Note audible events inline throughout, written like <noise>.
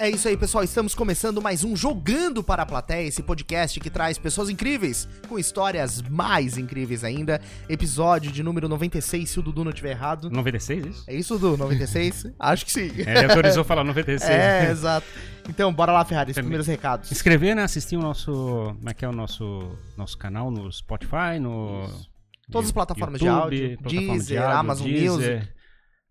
É isso aí, pessoal. Estamos começando mais um Jogando para a Plateia, esse podcast que traz pessoas incríveis, com histórias mais incríveis ainda. Episódio de número 96, se o Dudu não estiver errado. 96, isso? É isso, Dudu? 96? <laughs> Acho que sim. É, ele autorizou falar 96. <laughs> É, exato. Então, bora lá, Ferrari, os Também. primeiros recados. Inscrever, né? Assistir o nosso. Como é que é o nosso, nosso canal no Spotify, no. Todas as plataformas de YouTube, áudio, plataforma de Deezer, áudio, Amazon Deezer. Music.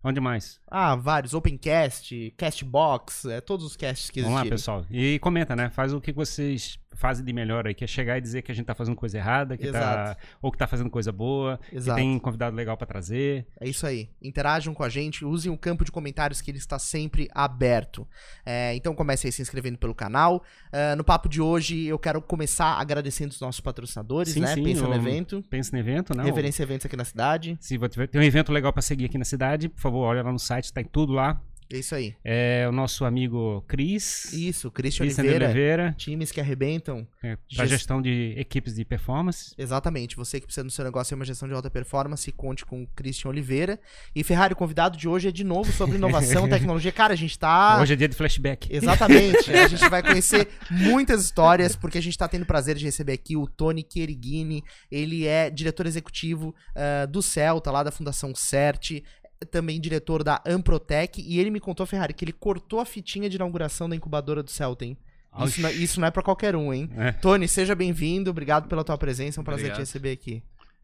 Onde mais? Ah, vários. Opencast, Castbox, é, todos os casts que Vamos lá, pessoal. E comenta, né? Faz o que vocês fazem de melhor aí, que é chegar e dizer que a gente tá fazendo coisa errada, que tá, ou que tá fazendo coisa boa, Exato. que tem convidado legal pra trazer. É isso aí. Interajam com a gente, usem o campo de comentários que ele está sempre aberto. É, então comece aí se inscrevendo pelo canal. É, no papo de hoje eu quero começar agradecendo os nossos patrocinadores, Sim, né? sim, Pensa no evento. Pensa no evento, né? Referência Eventos aqui na cidade. Você tem um evento legal pra seguir aqui na cidade, por favor, olha lá no site, tá em tudo lá. É isso aí. É o nosso amigo Cris. Isso, Christian Oliveira. Oliveira. Times que arrebentam. É, pra Gest- gestão de equipes de performance. Exatamente. Você que precisa do seu negócio ter uma gestão de alta performance, conte com o Christian Oliveira. E Ferrari, o convidado de hoje é de novo sobre inovação, <laughs> tecnologia. Cara, a gente tá. Hoje é dia de flashback. Exatamente. a gente vai <laughs> conhecer muitas histórias, porque a gente está tendo o prazer de receber aqui o Tony Chierigini. Ele é diretor executivo ah, do Celta, lá da Fundação CERT. Também diretor da Amprotec. E ele me contou, Ferrari, que ele cortou a fitinha de inauguração da incubadora do Celta, hein? Isso não, isso não é pra qualquer um, hein? É. Tony, seja bem-vindo. Obrigado pela tua presença. É um prazer te Obrigado. receber aqui.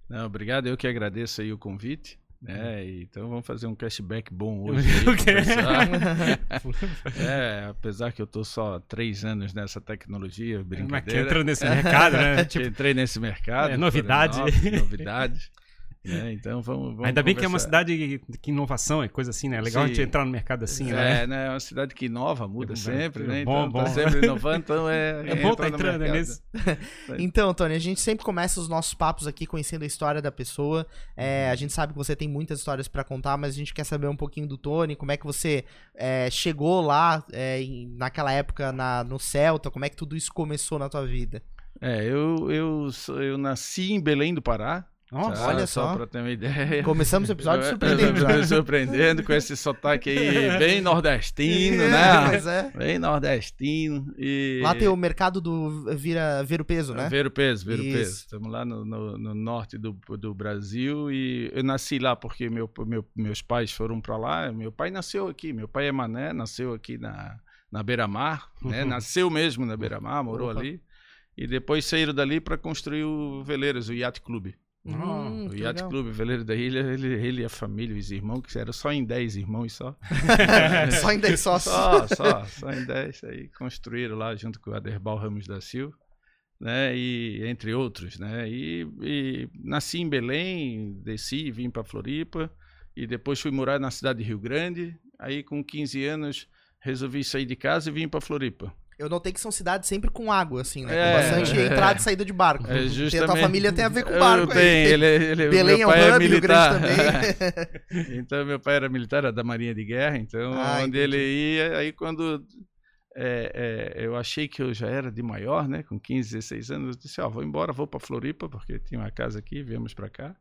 Não, obrigado, eu que agradeço aí o convite. E Então vamos fazer um cashback bom <laughs> hoje. é, apesar que eu tô só três anos nessa tecnologia, Mas que brincadeira. entrou nesse mercado, né? <laughs> Que entrei nesse mercado. É, novidade. novidades. Né? Então vamos, vamos Ainda bem que é uma conversar. cidade que inovação é coisa assim, né? É legal a gente Sim. entrar no mercado assim, né? É, né? É uma cidade que inova, muda É, sempre, é né? bom, então bom. tá sempre <laughs> inovando, então é. É bom entra tá no entrando mercado. nisso. <laughs> <laughs> Então, Tony, a gente sempre começa os nossos papos aqui conhecendo a história da pessoa. É, a gente sabe que você tem muitas histórias pra contar, mas a gente quer saber um pouquinho do Tony, como é que você é, chegou lá é, naquela época na- no Celta, como é que tudo isso começou na tua vida. É, eu, eu, sou- eu nasci em Belém do Pará. Nossa, tá? olha só. Pra ter uma ideia. Começamos o episódio <laughs> surpreendendo já. surpreendendo com esse sotaque aí bem nordestino, É, né? Mas é. Bem nordestino. E... Lá tem o mercado do vira, ver o peso, né? Ver o peso, ver o Isso. peso. Estamos lá no, no- no norte do, do Brasil e eu nasci lá porque meu, meu- meus pais foram para lá. Meu pai nasceu aqui, meu pai é Mané, nasceu aqui na, na Beira-Mar, né? Uhum. Nasceu mesmo na Beira-Mar, morou Opa. ali. E depois saíram dali para construir o Veleiros, o Yacht Clube. Hum, o Yacht legal. Clube Veleiro da Ilha, ele, ele e a família, os irmãos, que eram só em 10 irmãos só. <laughs> Só em 10 sócios. Só, só, só em 10 aí construíram lá junto com o Aderbal Ramos da Silva, né? E entre outros, né? E, e nasci em Belém, desci, vim para Floripa e depois fui morar na cidade de Rio Grande. Aí com 15 anos resolvi sair de casa e vim para Floripa. Eu notei que são cidades sempre com água, assim, né? Com É, bastante <laughs> é. entrada e saída de barco. É, Tem a tua justamente- família tem a ver com barco aí. ele, ele, Belém meu é um pai é hub, Rio militar. Grande também. <laughs> então meu pai era militar, era da Marinha de Guerra, então Ah, onde entendi. ele ia, aí quando é, é, eu achei que eu já era de maior, né, com 15, 16 anos, eu disse, ó, vou embora, vou para Floripa, porque tinha uma casa aqui, viemos para cá,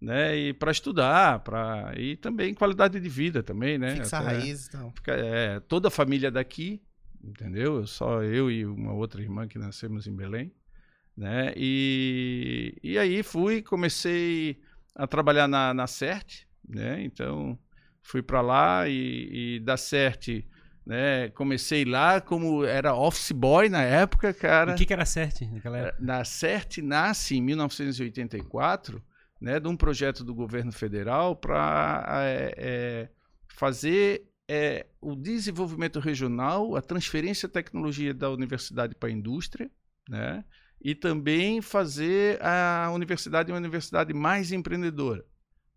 né, e para estudar, para e também qualidade de vida também, né, Fixar até raiz e tal. fica- é, toda a família daqui, entendeu? Só eu e uma outra irmã que nascemos em Belém, né? E, e aí fui, comecei a trabalhar na, na CERT, né? Então fui para lá e, e da CERT, né? Comecei lá como era office boy na época, cara. O que, que era certo naquela época? Na CERT nasce em 1984, né, de um projeto do governo federal para fazer é, o desenvolvimento regional, a transferência de tecnologia da universidade para a indústria, né, e também fazer a universidade uma universidade mais empreendedora.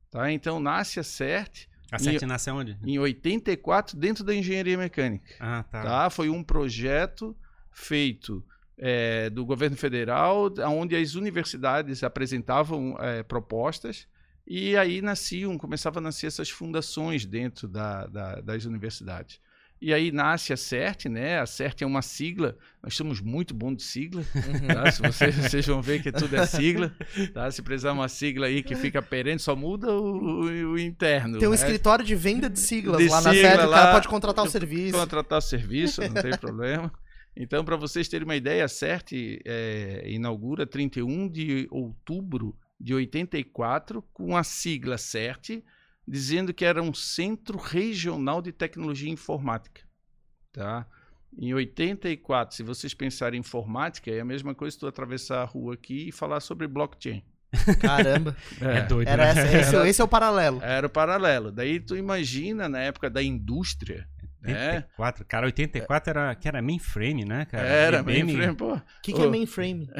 Tá? Então nasce a CERT A CERT nasce onde? em 84 dentro da engenharia mecânica Ah, tá. tá? Foi um projeto feito é, do governo federal, onde as universidades apresentavam é, propostas e aí nasciam, começavam a nascer essas fundações dentro da, da- das universidades. E aí nasce a CERT, né? A CERT é uma sigla. Nós somos muito bons de sigla. Uhum. Tá? Se vocês, <laughs> vocês vão ver que tudo é sigla. Tá? Se precisar uma sigla aí que fica perene, só muda o, o- o interno. Tem um né? escritório de venda de siglas De lá na sigla sede, o cara lá, pode contratar o serviço. Contratar serviço, não tem <laughs> problema. Então, para vocês terem uma ideia, a CERT é, inaugura 31 de outubro de 84 com a sigla CERT, dizendo que era um centro regional de tecnologia informática. Tá? Em 84, se vocês pensarem em informática, é a mesma coisa que tu atravessar a rua aqui e falar sobre blockchain. <laughs> Caramba. É, doido, Era né? essa, esse, esse é o paralelo. Era o paralelo. Daí tu imagina na época da indústria, né? 84, cara, 84 era, que era mainframe, né, cara? Era, IBM. mainframe, pô. O que, que é Ô. mainframe? <laughs>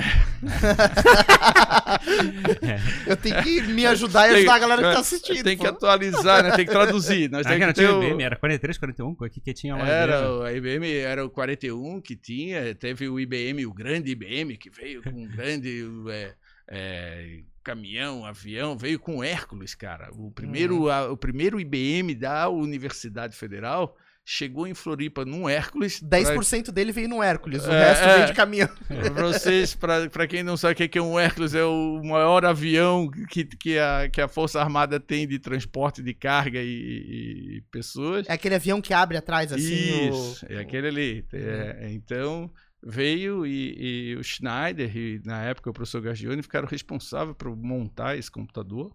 É. Eu tenho que me ajudar e ajudar a galera que tá assistindo. Tem que atualizar, né? Tem que traduzir. Nós Ah, tem cara, que tinha o... IBM, era 43, 41, o que que tinha lá Era, o- a IBM era o 41 que tinha, teve o IBM, o grande IBM, que veio com um grande é, é, caminhão, avião, veio com Hércules, cara. O primeiro, Uhum. a- o primeiro IBM da Universidade Federal chegou em Floripa num Hércules. pra- 10% dele veio no Hércules, o É, resto é. veio de caminhão. <laughs> Pra vocês, pra pra quem não sabe o que que é um Hércules, é o maior avião que, que, a, que a Força Armada tem de transporte de carga e, e pessoas. É aquele avião que abre atrás, assim. Isso, o... é aquele ali. É, então, veio e, e o Schneider, e na época o professor Gargione, ficaram responsáveis por montar esse computador.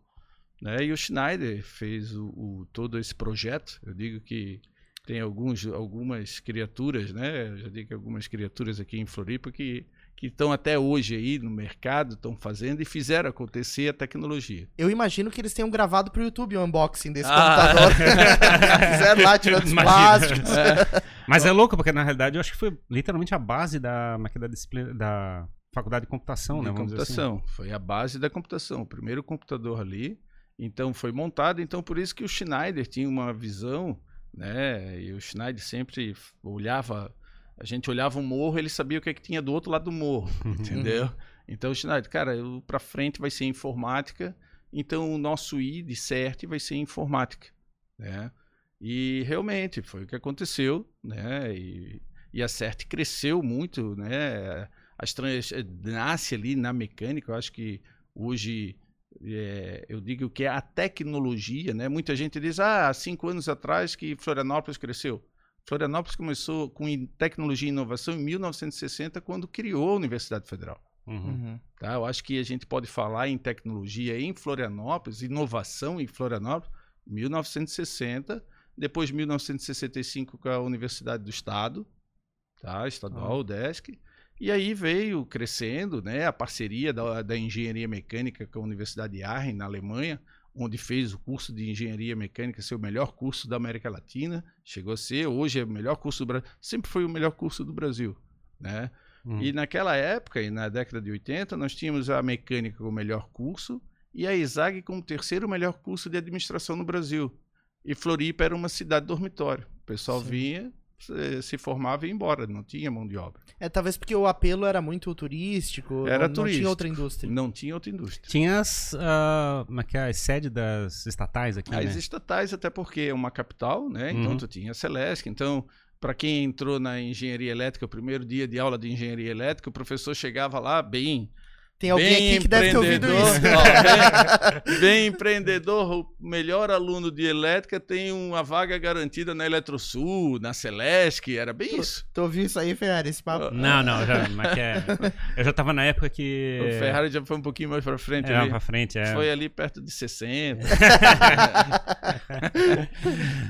Né? E o Schneider fez o, o- todo esse projeto. Eu digo que tem alguns, algumas criaturas, né? Eu já digo que algumas criaturas aqui em Floripa que que estão até hoje aí no mercado, estão fazendo e fizeram acontecer a tecnologia. Eu imagino que eles tenham gravado pro YouTube o unboxing desse Ah. computador. <laughs> Fizeram lá, tirando os plásticos. Mas é louco, porque na realidade eu acho que foi literalmente a base da, é é, da, disciplina, da faculdade de computação, de né? Vamos dizer assim. computação. Foi a base da computação. O primeiro computador ali. Então foi montado. Então por isso que o Schneider tinha uma visão, né? E o Schneider sempre olhava. A gente olhava um morro, ele sabia o que, é que tinha do outro lado do morro, <laughs> entendeu? Então o Schneider, cara, para frente vai ser informática. Então o nosso I de CERT vai ser informática, né? E realmente foi o que aconteceu, né? E, e a CERT cresceu muito, né? As trans, nasce ali na mecânica. Eu acho que hoje é, eu digo que é a tecnologia, né? Muita gente diz, ah, há cinco anos atrás que Florianópolis cresceu. Florianópolis começou com tecnologia e inovação em 1960, quando criou a Universidade Federal. Uhum. Uhum. Tá? Eu acho que a gente pode falar em tecnologia em Florianópolis, inovação em Florianópolis, 1960, depois 1965 com a Universidade do Estado, tá? estadual, o DESC, e aí veio crescendo né, a parceria da, da engenharia mecânica com a Universidade de Aachen, na Alemanha, onde fez o curso de engenharia mecânica ser o melhor curso da América Latina, chegou a ser, hoje é o melhor curso do Brasil, sempre foi o melhor curso do Brasil, né? Uhum. E naquela época, e na década de 80, nós tínhamos a mecânica como melhor curso e a ESAG como terceiro melhor curso de administração no Brasil. E Floripa era uma cidade dormitório. O pessoal Sim. vinha, se, se formava e ia embora, não tinha mão de obra. É, talvez porque o apelo era muito turístico, Era não, não turístico. tinha outra indústria. Não tinha outra indústria. Tinha as, ah, como é que é, as sede das estatais aqui, As né? estatais, até porque é uma capital, né? Então Uhum. tu tinha a Celesc. Então, para quem entrou na engenharia elétrica, o primeiro dia de aula de engenharia elétrica, o professor chegava lá bem Tem alguém Bem aqui que deve ter ouvido isso. Ó, bem, bem empreendedor, o melhor aluno de elétrica tem uma vaga garantida na Eletrosul, na Celesc, era bem isso. Tu ouviu isso aí, Ferrari, esse papo? Não, não, já, mas que é, eu já tava na época que... O Ferrari já foi um pouquinho mais para frente É, ali. pra frente, é. Foi ali perto de 60. <laughs>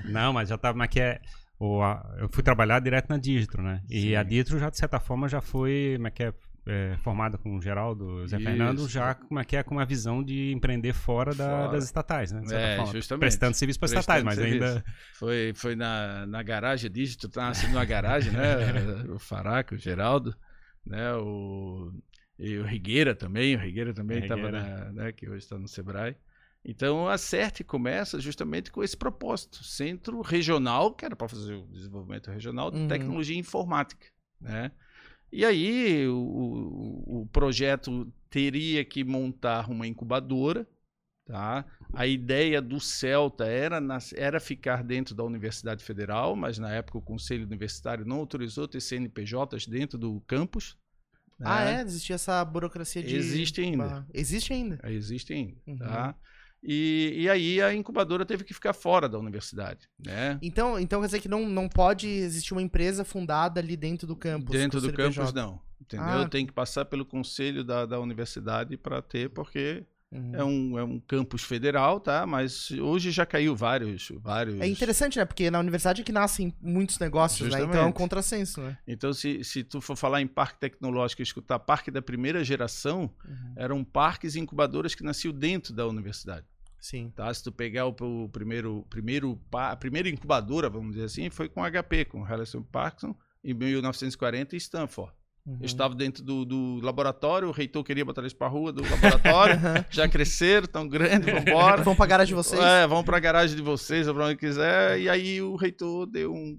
Não, mas já tava, mas que é... O, a- eu fui trabalhar direto na Distro, né? E Sim. a Distro já, de certa forma, já foi, como é que é, é, formada com o Geraldo, Zé Isso. Fernando, já como é que é, com uma visão de empreender fora, da- Fora. das estatais, né? É, forma. justamente. Prestando serviço para estatais, mas Prestando ainda... Foi, foi na, na garagem, dígito, tá nascendo na garagem, né? <laughs> O Faraco, o Geraldo, né? O, e o Rigueira também, o Rigueira também É, estava Rigueira. né? Que hoje está no Sebrae. Então a CERT começa justamente com esse propósito, centro regional, que era para fazer o desenvolvimento regional de Uhum. tecnologia informática, né? E aí o, o, projeto teria que montar uma incubadora, tá? A ideia do Celta era, era ficar dentro da Universidade Federal, mas na época o Conselho Universitário não autorizou ter CNPJs dentro do campus. Ah, né? é? Existia essa burocracia de. Existe ainda. Existe ainda. Existe ainda, Uhum. tá? E, e aí a incubadora teve que ficar fora da universidade, né? Então, então quer dizer que não, não pode existir uma empresa fundada ali dentro do campus. Dentro do campus, não. Entendeu? Ah. Tem que passar pelo conselho da, da universidade para ter, porque Uhum. é, um, é um campus federal, tá? Mas hoje já caiu vários. vários... É interessante, né? Porque na universidade é que nascem muitos negócios, né? Então é um Justamente. contrassenso, né? Então, se, se tu for falar em parque tecnológico e escutar parque da primeira geração, Uhum. eram parques e incubadoras que nasciam dentro da universidade. Sim. Tá? Se tu pegar o, o primeiro, primeiro, a primeira incubadora, vamos dizer assim, foi com HP, com Harrison Parkinson, em 1940 em Stanford. Uhum. Eu estava dentro do, do laboratório, o reitor queria botar eles para rua do laboratório, <laughs> já cresceram, tão grandes, vambora. <laughs> Vão pra garagem de vocês? É, vão para a garagem de vocês, ou para onde quiser. E aí o reitor deu um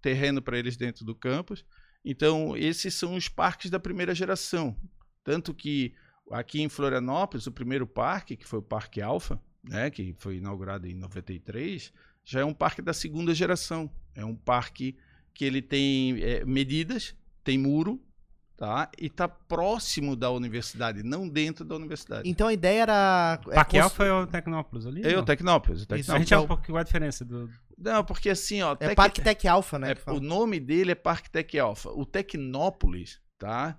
terreno para eles dentro do campus. Então, esses são os parques da primeira geração. Tanto que aqui em Florianópolis, o primeiro parque, que foi o Parque Alfa, né, que foi inaugurado em 93, já é um parque da segunda geração. É um parque que ele tem é, medidas, tem muro, tá? E está próximo da universidade, não dentro da universidade. Então a ideia era. é Parque cons- Alfa é o Tecnópolis ali? É o. Tecnópolis. o Isso, A Tecnópolis. gente é um pouco qual a diferença do. Não, porque assim, ó. É Tec- Parque Tech Alpha, né? é, o nome dele é Parque Tec Alpha. O Tecnópolis, tá?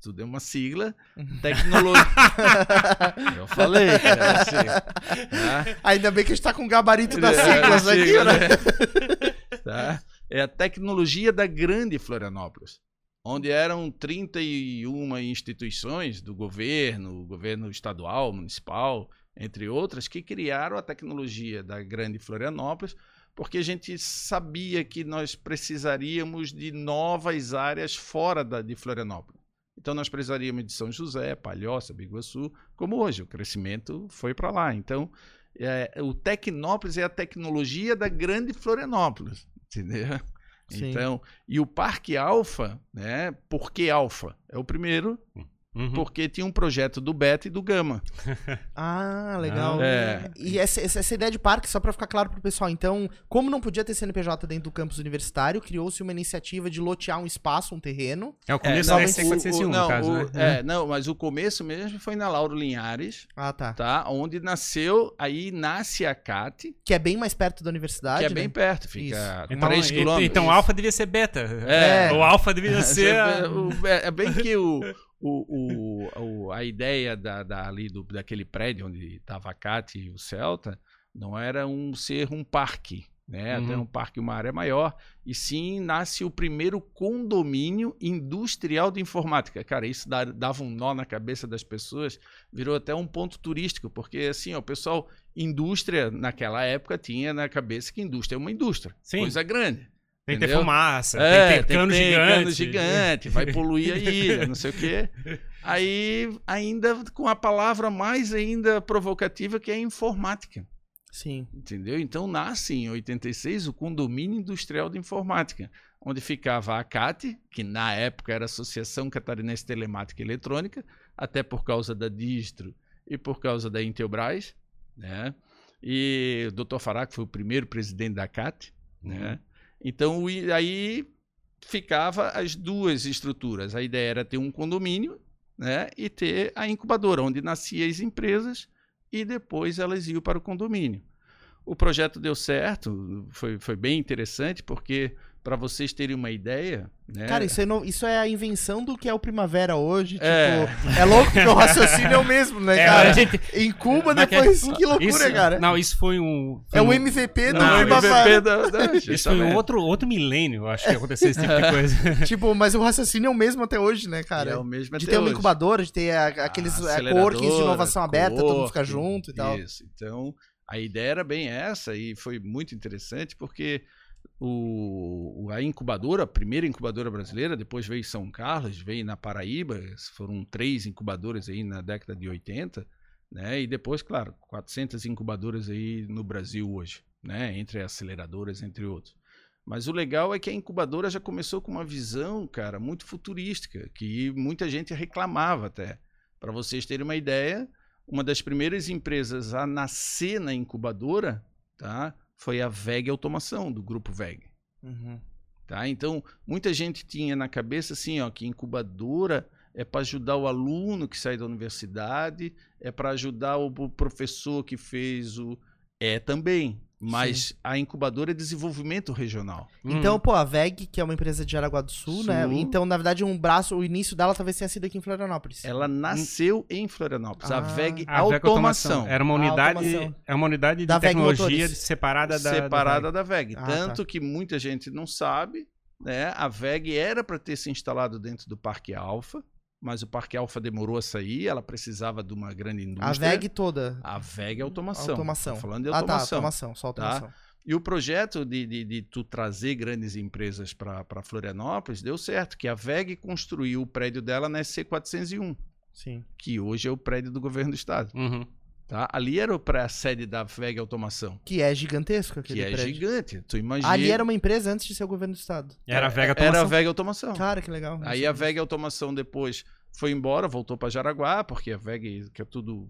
Tudo é uma sigla. Uhum. Tecnologia. <laughs> Eu falei, é assim. Tá? Ainda bem que a gente tá com o gabarito das É, siglas a aqui, né? né? Tá? É a tecnologia da grande Florianópolis, onde eram 31 instituições do governo, governo estadual, municipal, entre outras, que criaram a tecnologia da grande Florianópolis, porque a gente sabia que nós precisaríamos de novas áreas fora da, de Florianópolis. Então nós precisaríamos de São José, Palhoça, Biguaçu, como hoje, o crescimento foi para lá. Então, é, o Tecnópolis é a tecnologia da grande Florianópolis, <laughs> entendeu? Sim. Então, e o Parque Alfa, né? Por que Alfa? É o primeiro, Uhum. porque tinha um projeto do Beta e do Gama. <laughs> Ah, legal. É. E essa, essa- essa ideia de parque, só pra ficar claro pro pessoal, então, como não podia ter CNPJ dentro do campus universitário, criou-se uma iniciativa de lotear um espaço, um terreno. É o começo não, da 401, não, no caso, o- né? é, não, mas o começo mesmo foi na Lauro Linhares, Ah, tá. tá? Onde nasceu, aí nasce a CAT, Que é bem mais perto da universidade. que é né? bem perto, fica Então, 3 e- quilômetros. então Alfa devia ser beta. É. O Alfa devia <laughs> ser. É, é bem que o, o, o, o- a ideia da, da- ali do, daquele prédio onde estava a CAT e o Celta não era um ser um parque, né? Uhum. Até um parque, uma área maior, e sim nasce o primeiro condomínio industrial de informática. Cara, isso dava um nó na cabeça das pessoas, virou até um ponto turístico, porque assim, ó, o pessoal, indústria naquela época tinha na cabeça que indústria é uma indústria, Sim. coisa grande. Tem que ter fumaça, É, tem que ter cano que ter gigante. cano gigante, vai poluir a ilha, não sei o quê. <laughs> Aí, ainda com a palavra mais ainda provocativa, que é informática. Sim. Entendeu? Então nasce em 86 o Condomínio Industrial de Informática, onde ficava a CAT, que na época era a Associação Catarinense de Telemática e Eletrônica, até por causa da Distro e por causa da Intelbras, né? E o Dr. Fará, que foi o primeiro presidente da CAT, né? Então aí ficava as duas estruturas. A ideia era ter um condomínio, né? E ter a incubadora, onde nasciam as empresas e depois elas iam para o condomínio. O projeto deu certo, foi, foi bem interessante, porque, para vocês terem uma ideia. Né, Cara, isso é, no- isso é a invenção do que é o Primavera hoje. Tipo, É. é, louco porque o raciocínio é o mesmo, né, É, cara? a gente- Em Cuba, Mas que- depois. Que loucura, isso, cara. Não, isso foi um. foi é o um- MVP do Não, Primavera. da, da, Isso foi um outro, outro milênio, eu acho que aconteceu esse tipo de coisa. <laughs> tipo, mas o raciocínio é o mesmo até hoje, né, cara? é o mesmo de até ter uma incubadora, de ter a- aqueles Ah, é, coworkings de inovação aberta, todo mundo fica coworking, junto e tal. Isso. Então, a ideia era bem essa e foi muito interessante porque o, a incubadora, a primeira incubadora brasileira, depois veio São Carlos, veio na Paraíba, foram três incubadoras aí na década de 80, né? E depois, claro, 400 incubadoras aí no Brasil hoje, né? Entre aceleradoras, entre outros. Mas o legal é que a incubadora já começou com uma visão, cara, muito futurística, que muita gente reclamava até. Para vocês terem uma ideia, uma das primeiras empresas a nascer na incubadora, tá? Foi a VEG Automação, do grupo VEG. Uhum. Tá? Então, muita gente tinha na cabeça assim, ó, que incubadora é para ajudar o aluno que sai da universidade, é para ajudar o, o professor que fez o. É também. Mas a incubadora é desenvolvimento regional. Então, pô, a VEG, que é uma empresa de Jaraguá do Sul, né? Sul. Então, na verdade, um braço, o início dela talvez tenha sido aqui em Florianópolis. Ela nasceu em Florianópolis. Ah. a VEG A VEG Automação. Era uma unidade, automação. é uma unidade de Da VEG tecnologia Motores. separada da separada da da VEG. Ah, Tanto tá. que muita gente não sabe, né? A VEG era para ter se instalado dentro do Parque Alfa, mas o Parque Alfa demorou a sair, ela precisava de uma grande indústria. A VEG toda. A VEG Automação. Automação. Tô falando de Ah, tá, automação. automação, só automação. E o projeto de, de, de tu trazer grandes empresas para Florianópolis deu certo, que a VEG construiu o prédio dela na SC401, Sim. que hoje é o prédio do governo do estado. Uhum. Tá? Ali era a sede da VEG Automação, Que é gigantesco aquele que é prédio. gigante. Tu imagina. Ali era uma empresa antes de ser o governo do estado. Era a Vega Era a Automação. VEG Automação. Cara, que legal. Aí a VEG Automação depois foi embora, voltou para Jaraguá, porque a VEG, que é tudo,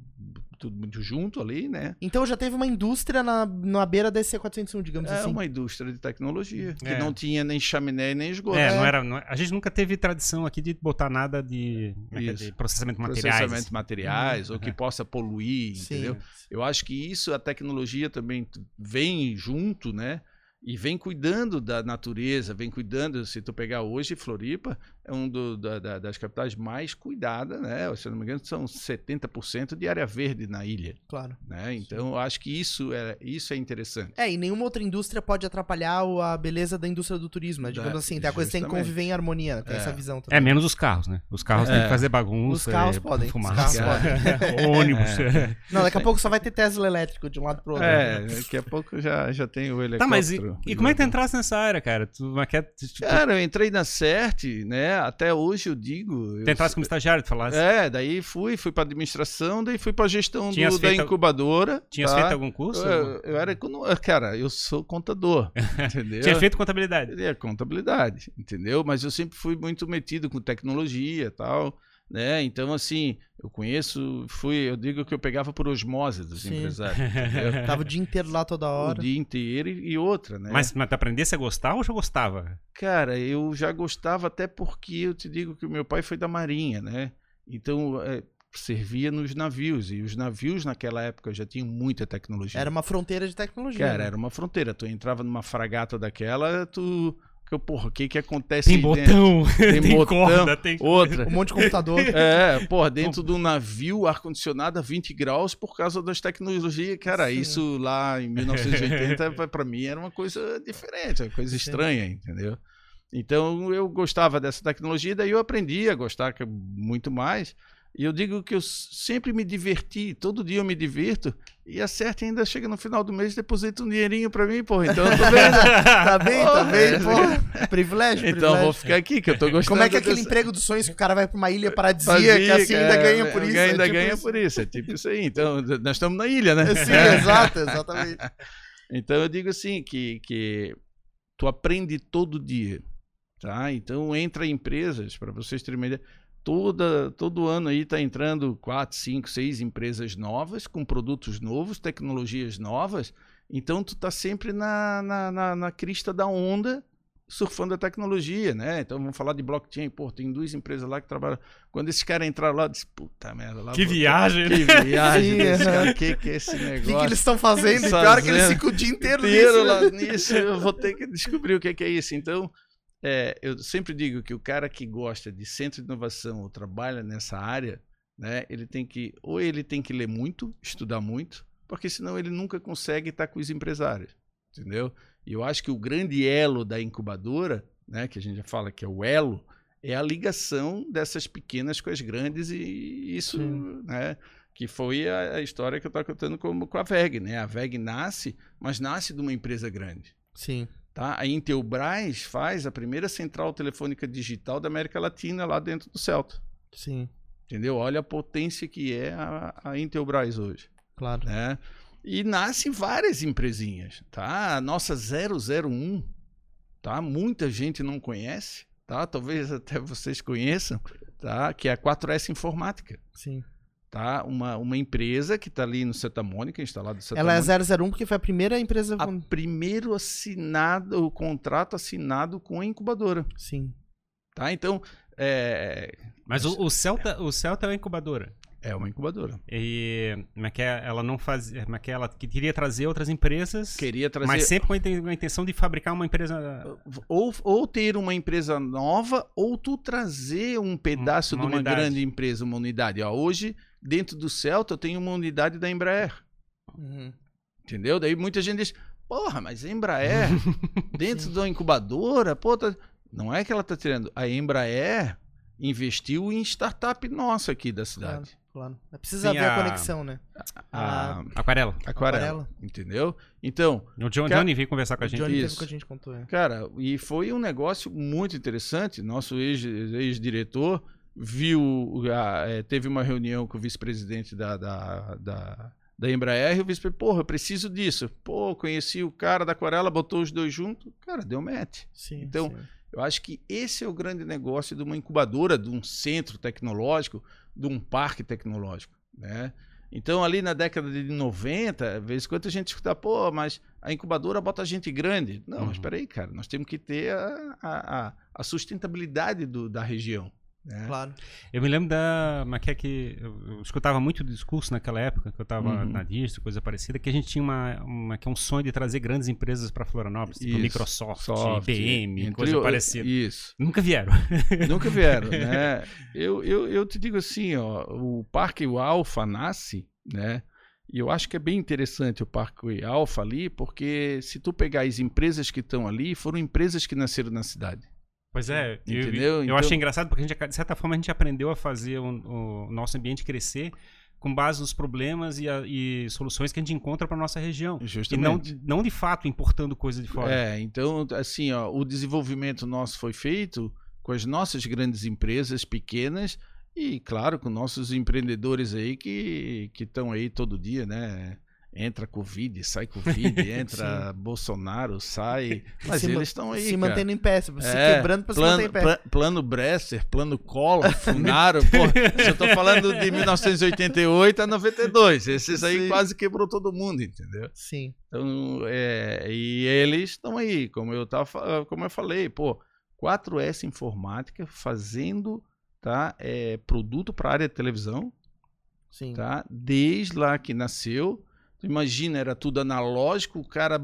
tudo muito junto ali, né? Então já teve uma indústria na, na beira da C401, digamos É assim. uma indústria de tecnologia, que É. não tinha nem chaminé nem esgoto. É, não era, não- a gente nunca teve tradição aqui de botar nada de, é que é, de processamento de materiais. processamento de materiais, ou que possa poluir, Sim. entendeu? Eu acho que isso, a tecnologia também vem junto, né? E vem cuidando da natureza, vem cuidando. Se tu pegar hoje, Floripa é um do- da- da- das capitais mais cuidadas, né? Se eu não me engano, são 70% de área verde na ilha, Claro. né? Então, eu acho que isso é, isso é interessante. É, e nenhuma outra indústria pode atrapalhar a beleza da indústria do turismo, né? Digamos É, assim, tem a coisa que tem que conviver em harmonia, tem É. essa visão também. É, menos os carros, né? Os carros têm É. que fazer bagunça. Os carros é, podem, os Fumaça. carros <laughs> ônibus. <laughs> Não, daqui a pouco só vai ter Tesla elétrico de um lado pro outro. É, daqui a pouco já, já tem o helicóptero. Tá, mas e, e como é que tu entrasse nessa área, cara? Tu, tu, tu, Cara, eu entrei na CERT, né? Até hoje eu digo. tu eu como estagiário, tu falasse. É, daí fui, fui para administração, daí fui para gestão do- da feito- incubadora. Tinhas tá? feito algum curso? Eu, eu era econo- cara, eu sou contador, <laughs> entendeu? Tinha feito contabilidade. É contabilidade, entendeu? Mas eu sempre fui muito metido com tecnologia, e tal, né? Então assim, eu conheço, fui, eu digo que eu pegava por osmose dos Sim. empresários, entendeu? Tava o dia inteiro lá toda o hora. dia inteiro e, e outra, né? Mas, mas tu aprendesse a gostar ou já gostava? Cara, eu já gostava até porque eu te digo que o meu pai foi da Marinha, né? Então, é, servia nos navios. E os navios naquela época já tinham muita tecnologia. Era uma fronteira de tecnologia. Cara, né? era uma fronteira. Tu entrava numa fragata daquela, tu. Que, Porra, o que que acontece Tem botão, <laughs> tem, Tem botão, corda, tem... Outra. Um monte de computador. <laughs> É, porra, dentro do navio, ar-condicionado a 20 graus por causa das tecnologias. Cara, Sim. isso lá em 1980, <laughs> pra- pra mim, era uma coisa diferente, uma coisa Sim. estranha, entendeu? Então, eu gostava dessa tecnologia, daí eu aprendi a gostar que- muito mais. E eu digo que eu sempre me diverti, todo dia eu me divirto, e a CERT ainda chega no final do mês e deposita um dinheirinho pra mim, porra. Então, eu tô vendo. <laughs> Tá bem, tá Porra, bem, é. pô. Privilégio, então, eu vou privilégio. ficar aqui, que eu tô gostando Como é que é aquele dessa- emprego dos sonhos que o cara vai pra uma ilha paradisíaca, Fazia, assim, ainda é, ganha por isso? Ainda é tipo ganha isso. por isso, é tipo isso aí. Então, nós estamos na ilha, né? Sim, <laughs> exato, exatamente. Então, eu digo assim, que, que tu aprende todo dia, tá? Então, entra empresas, para vocês terem uma ideia, toda, todo ano aí está entrando quatro, cinco, seis empresas novas, com produtos novos, tecnologias novas. Então, tu tá sempre na, na, na, na crista da onda, surfando a tecnologia, né? Então, vamos falar de blockchain. Pô, tem duas empresas lá que trabalham. Quando esses caras entraram lá, eu disse, puta merda. Lá Que vou- viagem, Que <laughs> viagem desse aham. cara. Que que é esse O negócio? que, que eles estão fazendo? E pior que eles Fazendo. ficam o dia inteiro inteiro nisso. lá né? nisso, eu vou ter que descobrir o que é, que é isso. Então, é, eu sempre digo que o cara que gosta de centro de inovação ou trabalha nessa área, né, ele tem que, ou ele tem que ler muito, estudar muito, porque senão ele nunca consegue estar com os empresários, entendeu? E eu acho que o grande elo da incubadora, né, que a gente já fala que é o elo, é a ligação dessas pequenas com as grandes e isso, Sim. né, que foi a, a história que eu estou contando com, com a VEG, né? A VEG nasce, mas nasce de uma empresa grande. Sim. Tá? A Intelbras faz a primeira central telefônica digital da América Latina lá dentro do Celta. Sim, Entendeu? Olha a potência que é a, a Intelbras hoje. claro. Né? E nascem várias empresinhas. Tá? A nossa 001, tá? muita gente não conhece, tá? talvez até vocês conheçam, tá? que é a 4S Informática. Sim. Tá? Uma, uma empresa que está ali no Santa Mônica, instalada no Santa Ela é Mônica. 001 porque foi a primeira empresa. A primeiro assinado, o contrato assinado com a incubadora, Sim. tá? Então, é, Mas o, o Celta, o Celta é uma incubadora. É uma incubadora. E é é? ela não fazia, é que ela que queria trazer outras empresas, Queria trazer mas sempre com a intenção de fabricar uma empresa. ou, ou ter uma empresa nova ou tu trazer um pedaço uma de uma unidade. grande empresa, uma unidade. Ó, hoje, dentro do Celta, eu tenho uma unidade da Embraer. Uhum. Entendeu? Daí muita gente diz, porra, mas a Embraer, <laughs> dentro da incubadora, pô, tá- não é que ela está tirando. A Embraer investiu em startup nossa aqui da cidade. claro. Precisa Sim, ver a... a- conexão, né? A Aquarela. Aquarela, Aquarela. entendeu? Então, O John Cara, Johnny veio conversar com a O gente. Johnny teve Isso. com a gente contou. É. cara, e foi um negócio muito interessante. Nosso ex- ex-diretor viu, a- eh, teve uma reunião com o vice-presidente da, da, da, da Embraer e o vice-presidente, porra, eu preciso disso. Pô, conheci o cara da Aquarela, botou os dois juntos, cara, deu match. Sim, Então, sim. Eu acho que esse é o grande negócio de uma incubadora, de um centro tecnológico, de um parque tecnológico, né? Então, ali na década de 90, às vezes quando a gente escuta, pô, mas a incubadora bota gente grande. Não, Uhum. mas espera aí, cara, nós temos que ter a, a, a- a sustentabilidade do- da região. Né? Claro. Eu me lembro da. Que é eu, eu escutava muito discurso naquela época, que eu estava Uhum. na distro, coisa parecida, que a gente tinha uma, uma, que é um sonho de trazer grandes empresas para Florianópolis, tipo Isso. Microsoft, Soft, IBM, entre coisa o- parecida. Isso. Nunca vieram. <laughs> Nunca vieram, <laughs> né? Eu, eu, eu te digo assim, ó, o Parque o Alfa nasce, né? E eu acho que é bem interessante o Parque Alfa ali, porque se tu pegar as empresas que estão ali, foram empresas que nasceram na cidade. Pois é, eu, Entendeu? eu Então- achei engraçado porque, a gente, de certa forma, a gente aprendeu a fazer o, o nosso ambiente crescer com base nos problemas e, a- e soluções que a gente encontra para nossa região. E não, Justamente. não de fato importando coisa de fora. É, então, assim, ó, o desenvolvimento nosso foi feito com as nossas grandes empresas pequenas e, claro, com nossos empreendedores aí que estão aí todo dia, né? Entra Covid, sai <laughs> Covid, entra Bolsonaro, sai. <laughs> Mas Se eles estão aí. Se cara. mantendo em pé, se É, quebrando pra se manter em pé. pla- plano Bresser, plano Collor, <laughs> Funaro, pô, eu tô falando de 1988 a 92, esses aí Sim. quase quebrou todo mundo, entendeu? Sim. Então, é, e eles estão aí, como eu tava, como eu falei, pô, 4S Informática fazendo, tá, é, produto para área de televisão, Sim. tá? Desde lá que nasceu. Imagina, era tudo analógico, o cara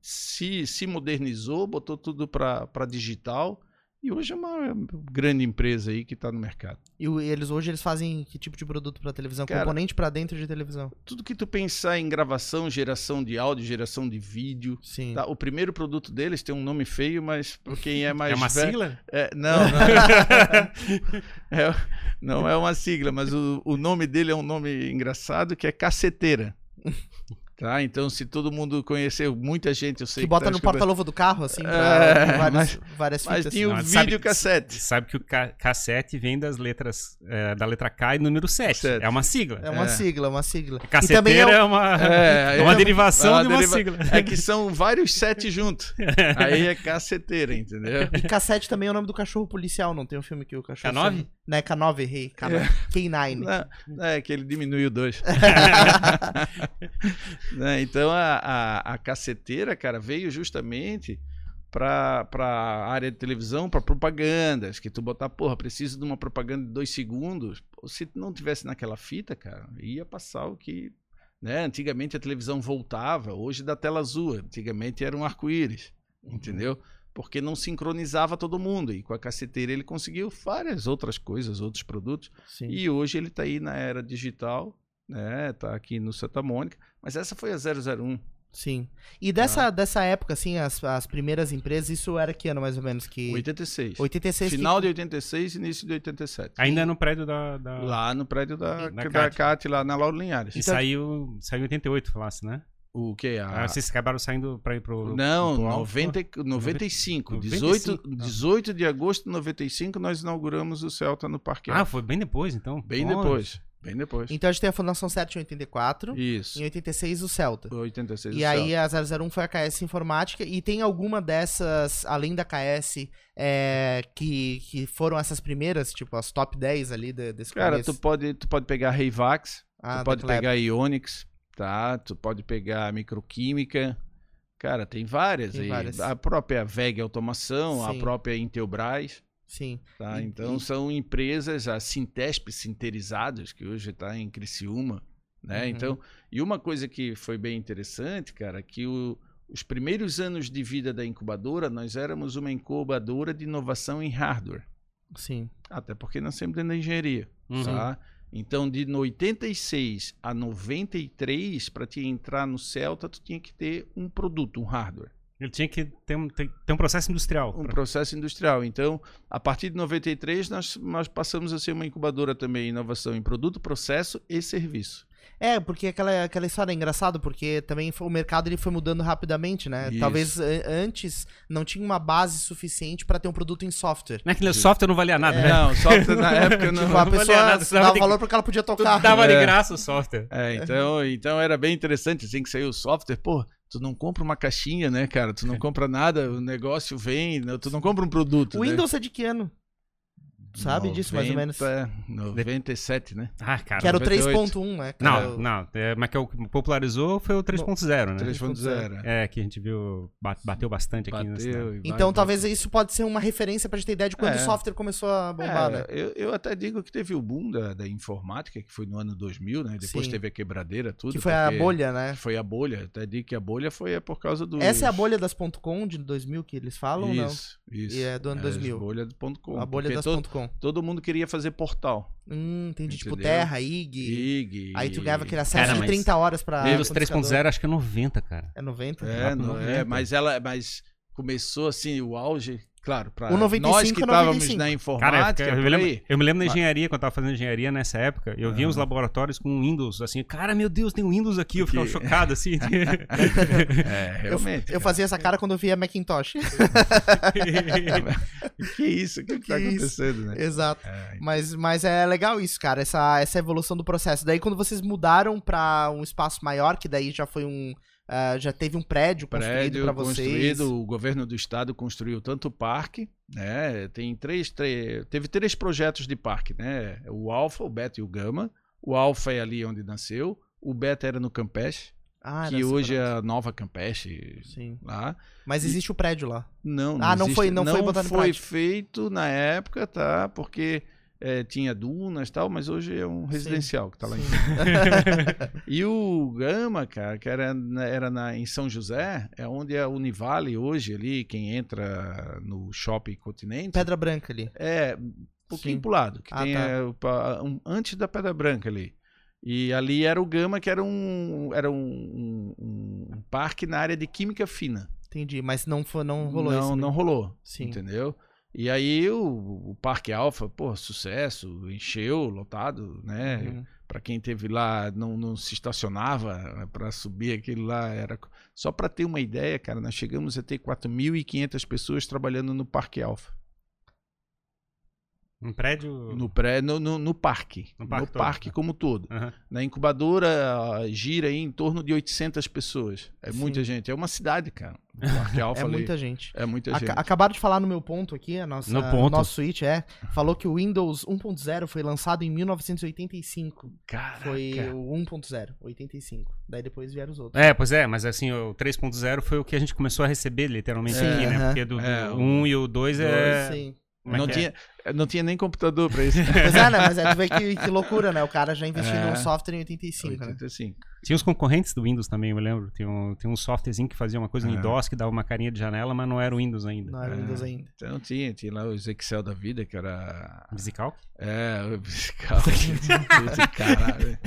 se, se modernizou, botou tudo para digital e hoje é uma grande empresa aí que está no mercado. E eles hoje eles fazem que tipo de produto pra televisão? Cara- Componente pra dentro de televisão. Tudo que tu pensar em gravação, geração de áudio, geração de vídeo, Sim. tá? O primeiro produto deles tem um nome feio, mas para quem é <laughs> mais é uma velho- sigla? É, não, não. <laughs> <laughs> É, não é uma sigla, mas o, o nome dele é um nome engraçado que é Caceteira. <laughs> Tá? Então, se todo mundo conheceu, muita gente eu sei Que que, bota tá no porta-luva do carro, assim, É, várias, mas- várias Mas fitas. tinha o Não, sabe- videocassete. Sabe que o ca- cassete vem das letras é, da letra K e número 7. Sete. É uma sigla. É uma É. sigla, uma sigla. Caceteira também é, é, o- uma, É, <laughs> é uma é- derivação é uma de uma deriva- sigla. É que são vários sete juntos. <laughs> Aí é caceteira, entendeu? E cassete também é o nome do cachorro policial, não tem um filme que o cachorro... K9? Chama- Não, é K9, errei. K9. K9. Não, é que ele diminuiu dois. <laughs> Né, Então a, a, a caceteira, cara, veio justamente para a área de televisão, para propagandas, que tu botar, porra, preciso de uma propaganda de dois segundos. Se não tivesse naquela fita, cara, ia passar o que. Né? Antigamente a televisão voltava, hoje da tela azul. Antigamente era um arco-íris, entendeu? Porque não sincronizava todo mundo. E com a caceteira ele conseguiu várias outras coisas, outros produtos. Sim. E hoje ele está aí na era digital, né? Tá aqui no Santa Mônica. Mas essa foi a 001. Sim. E dessa, dessa época, assim, as, as primeiras empresas, isso era que ano mais ou menos? Que... 86. 86 que- Final de 86 início de 87. Ainda no prédio da. da- Lá no prédio da, Da da, CAT. Lá na Lauro Linhares. E saiu, saiu em 88, falasse, né? O que? A... Ah, vocês acabaram saindo pra ir pro. Não, pro Alfa? 90, e- 95. 95, 18, 18 de agosto de 95 nós inauguramos o Celta no Parque Ah, foi bem depois, então. Bem Olha, depois. Bem depois. Então a gente tem a Fundação CERT em 84, Isso. em 86 o Celta. 86 E o aí Celta. a 001 foi a KS Informática. E tem alguma dessas, além da KS, é, que, que foram essas primeiras, tipo as top 10 ali de, desse Cara, começo? tu pode, tu pode pegar Reivax, Ah, tu pode Kleber. pegar Ionix, tá? Tu pode pegar Microquímica. Cara, tem várias Tem aí. várias. A própria VEG Automação, a Sim. própria Intelbras, Sim. tá? E- então e- são empresas, a Sintesp Sinterizados, que hoje está em Criciúma, né? Uhum. Então, e uma coisa que foi bem interessante, cara, que o- os primeiros anos de vida da incubadora, nós éramos uma incubadora de inovação em hardware. Sim. Até porque nós sempre dentro da engenharia. Uhum. Tá? Então, de no 86 a 93, para te entrar no Celta, tu tinha que ter um produto, um hardware, Ele tinha que ter um, ter, ter um processo industrial. um pra- processo industrial. Então, a partir de 93, nós, nós passamos a ser uma incubadora também inovação em produto, processo e serviço. É, porque aquela, aquela história é engraçada, porque também foi- o mercado ele foi mudando rapidamente, né? Isso. Talvez eh, antes não tinha uma base suficiente pra ter um produto em software. Não é que o software não valia nada, né? Não, software na <laughs> época não. Tipo, a não pessoa nada, dava dava de- valor porque ela podia tocar. dava de É. graça o software. É, então, então era bem interessante, assim que saiu o software, pô, tu não compra uma caixinha, né, cara? Tu não <laughs> compra nada, o negócio vem, né? tu não compra um produto. O né? Windows é de que ano? Sabe disso mais ou menos? 97, né? Ah, cara. Que era o 98. 3.1, né? Não, não. É, mas que o que popularizou foi o 3.0, né? 3.0. É, que a gente viu, ba- bateu bastante aqui na cidade. Bateu. e Então vai- talvez isso pode ser uma referência pra gente ter ideia de quando É. o software começou a bombar, É, né? eu, eu até digo que teve o boom da, da informática, que foi no ano 2000, né? Depois Sim. teve a quebradeira, tudo. Que foi a bolha, né? Foi a bolha. Até digo que a bolha foi por causa do. Essa é a bolha das .com de 2000 que eles falam ou não? Isso, isso. E é do ano 2000. A bolha do ponto .com. A bolha das todo, .com. todo mundo queria fazer portal. Hum, entendi. Tipo Entendeu? Terra, IG. IG. Aí tu ganhava aquele acesso Cara, de mas 30 horas pra. Windows computador. 3.0 acho que é 90, cara. É 90? É, não, é, 90. mas ela, mas começou assim o auge, claro, para O 95 nós que é estávamos 95. na Cara, eu, informática, eu me lembro, eu me lembro da Mas- engenharia, quando eu tava fazendo engenharia nessa época, eu via os Aham. laboratórios com Windows, assim, cara, meu Deus, tem um Windows aqui, eu ficava chocado, assim. <laughs> É, Eu, realmente. eu fazia essa cara quando eu via Macintosh. <laughs> que isso? O que, que tá Que isso? acontecendo, né? Exato. É, Mas, mas é legal isso, cara, essa, essa evolução do processo. Daí quando vocês mudaram pra um espaço maior, que daí já foi um. Ah, já teve um prédio, construído pra vocês. construído, o governo do estado construiu tanto o parque, né? Tem três, três, teve três projetos de parque, né? O Alfa, o Beta e o Gama. O Alfa é ali onde nasceu, o Beta era no Campeche, Ah, que era hoje é a nova Campeche Sim. lá. Mas existe o prédio lá. Não, Ah, não existe- foi- não foi botado em foi prática. feito na época, tá? Porque eh, tinha dunas e tal, mas hoje é um residencial que tá lá em Sim. <laughs> E o Gama, cara, que era, era na, em São José, é onde é a Univale hoje ali, quem entra no Shopping Continente, Pedra Branca ali. é um pouquinho Sim. pro lado, que Ah, tem tá. é, um- antes da Pedra Branca ali. E ali era o Gama, que era um, era um, um- um parque na área de química fina. Entendi. Mas não, foi, não rolou não, isso. não rolou. Sim. Entendeu? E aí o, o Parque Alfa, pô, sucesso, encheu, lotado, né? Uhum. Pra quem teve lá, não, não se estacionava para subir aquilo lá. era Só para ter uma ideia, cara, nós chegamos a ter 4.500 pessoas trabalhando no Parque Alfa. Um prédio. No, pré, no, no, no parque. No No parque parque, todo, como todo. Aham. Na incubadora ah, gira aí em torno de 800 pessoas. É Sim. muita gente. É uma cidade, cara. <laughs> Parque É ali. muita gente. É muita gente. Acabaram de falar no meu ponto aqui, a nossa, No ponto. nosso switch, é. Falou que o Windows 1.0 foi lançado em 1985. Caraca. Foi o 1.0, 85. Daí depois vieram os outros. É, pois é, mas assim, o 3.0 foi o que a gente começou a receber literalmente Sim, aqui, né? Porque do, do É, o 1 e o 2 é. Sim. Como é não, é? tinha, não tinha nem computador pra isso. <laughs> Pois é, né? Mas é, tu vê que, que loucura, né? O cara já investiu É. num software em 85, né? 85. Tinha os concorrentes do Windows também, eu me lembro. Tinha um, tinha um softwarezinho que fazia uma coisa em É. DOS que dava uma carinha de janela, mas não era o Windows ainda. Não era É. Windows ainda. Então tinha, tinha lá os Excel da vida, que era. Musical? É, o. <laughs> Caralho.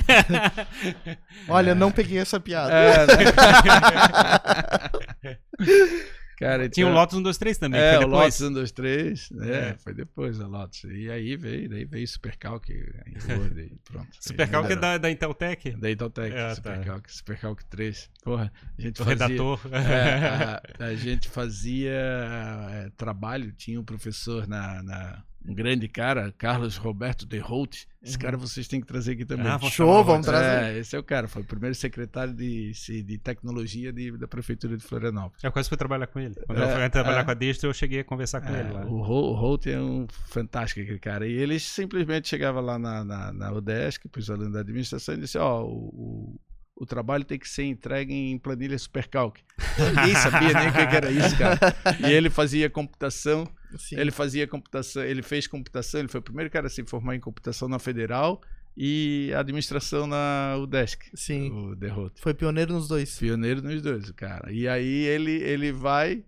Olha, eu não peguei essa piada. É, né? <laughs> Cara, Tinha o então- Lotus 1, 2, 3 também. É, foi o depois. Lotus 1, 2, 3. É, É. foi depois a Lotus. E aí veio, daí veio Supercalc, Word, <laughs> e pronto. Supercalc é da, da Inteltec. Da Inteltec, Ah, tá. Supercalc, Supercalc 3. Porra, a gente O fazia... redator. É, a, <laughs> a gente fazia é, trabalho, tinha um professor na, na- um grande cara, Carlos Roberto de Holt. Esse Uhum. cara vocês têm que trazer aqui também. Ah, Show, vamos trazer. É, esse é o cara, foi o primeiro secretário de, de tecnologia de- da prefeitura de Florianópolis. Eu quase fui trabalhar com ele. Quando É, eu fui trabalhar é. com a Destra, eu cheguei a conversar com É, ele lá. o, o Holt é um fantástico aquele cara. E ele simplesmente chegava lá na, na, na UDESC, para os alunos da administração, e disse: Ó, o, o, o trabalho tem que ser entregue em planilha Supercalc. Ninguém sabia nem o que era isso, cara. E ele fazia computação, Sim. ele fazia computação, ele fez computação, ele foi o primeiro cara a se formar em computação na Federal e administração na UDESC, Sim. o Holt. Foi pioneiro nos dois. Pioneiro nos dois, cara. E aí ele, ele vai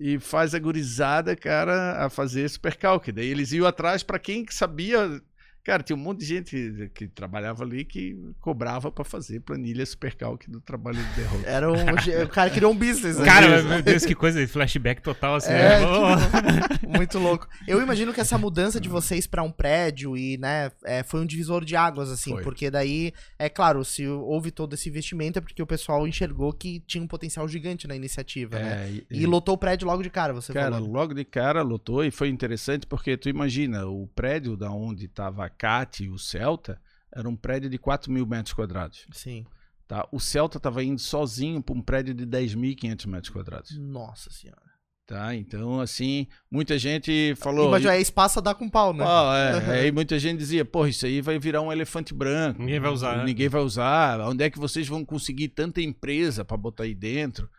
e faz a gurizada, cara, a fazer supercalc. Daí eles iam atrás para quem que sabia. Cara, tinha um monte de gente que trabalhava ali que cobrava para fazer planilha supercalc do trabalho do The Holt. Era um, o cara criou um business. né? Cara, meu Deus, que coisa, flashback total assim. É, né? Oh. muito louco. Eu imagino que essa mudança de vocês pra um prédio e, né, é, foi um divisor de águas, assim, Foi. porque daí, é claro, se houve todo esse investimento é porque o pessoal enxergou que tinha um potencial gigante na iniciativa, né? É, e- E lotou o prédio logo de cara, você Cara, falou. logo de cara lotou e foi interessante porque tu imagina, o prédio da onde estava a CAT e o Celta era um prédio de 4 mil metros quadrados. Sim. Tá? O Celta estava indo sozinho para um prédio de 10.500 metros quadrados. Nossa senhora. Tá? Então, assim, muita gente falou. Imagina, é espaço a dar com pau, né? Ó, é, <laughs> aí muita gente dizia, porra, isso aí vai virar um elefante branco. Ninguém vai usar, né? Ninguém vai usar. Onde é que vocês vão conseguir tanta empresa para botar aí dentro?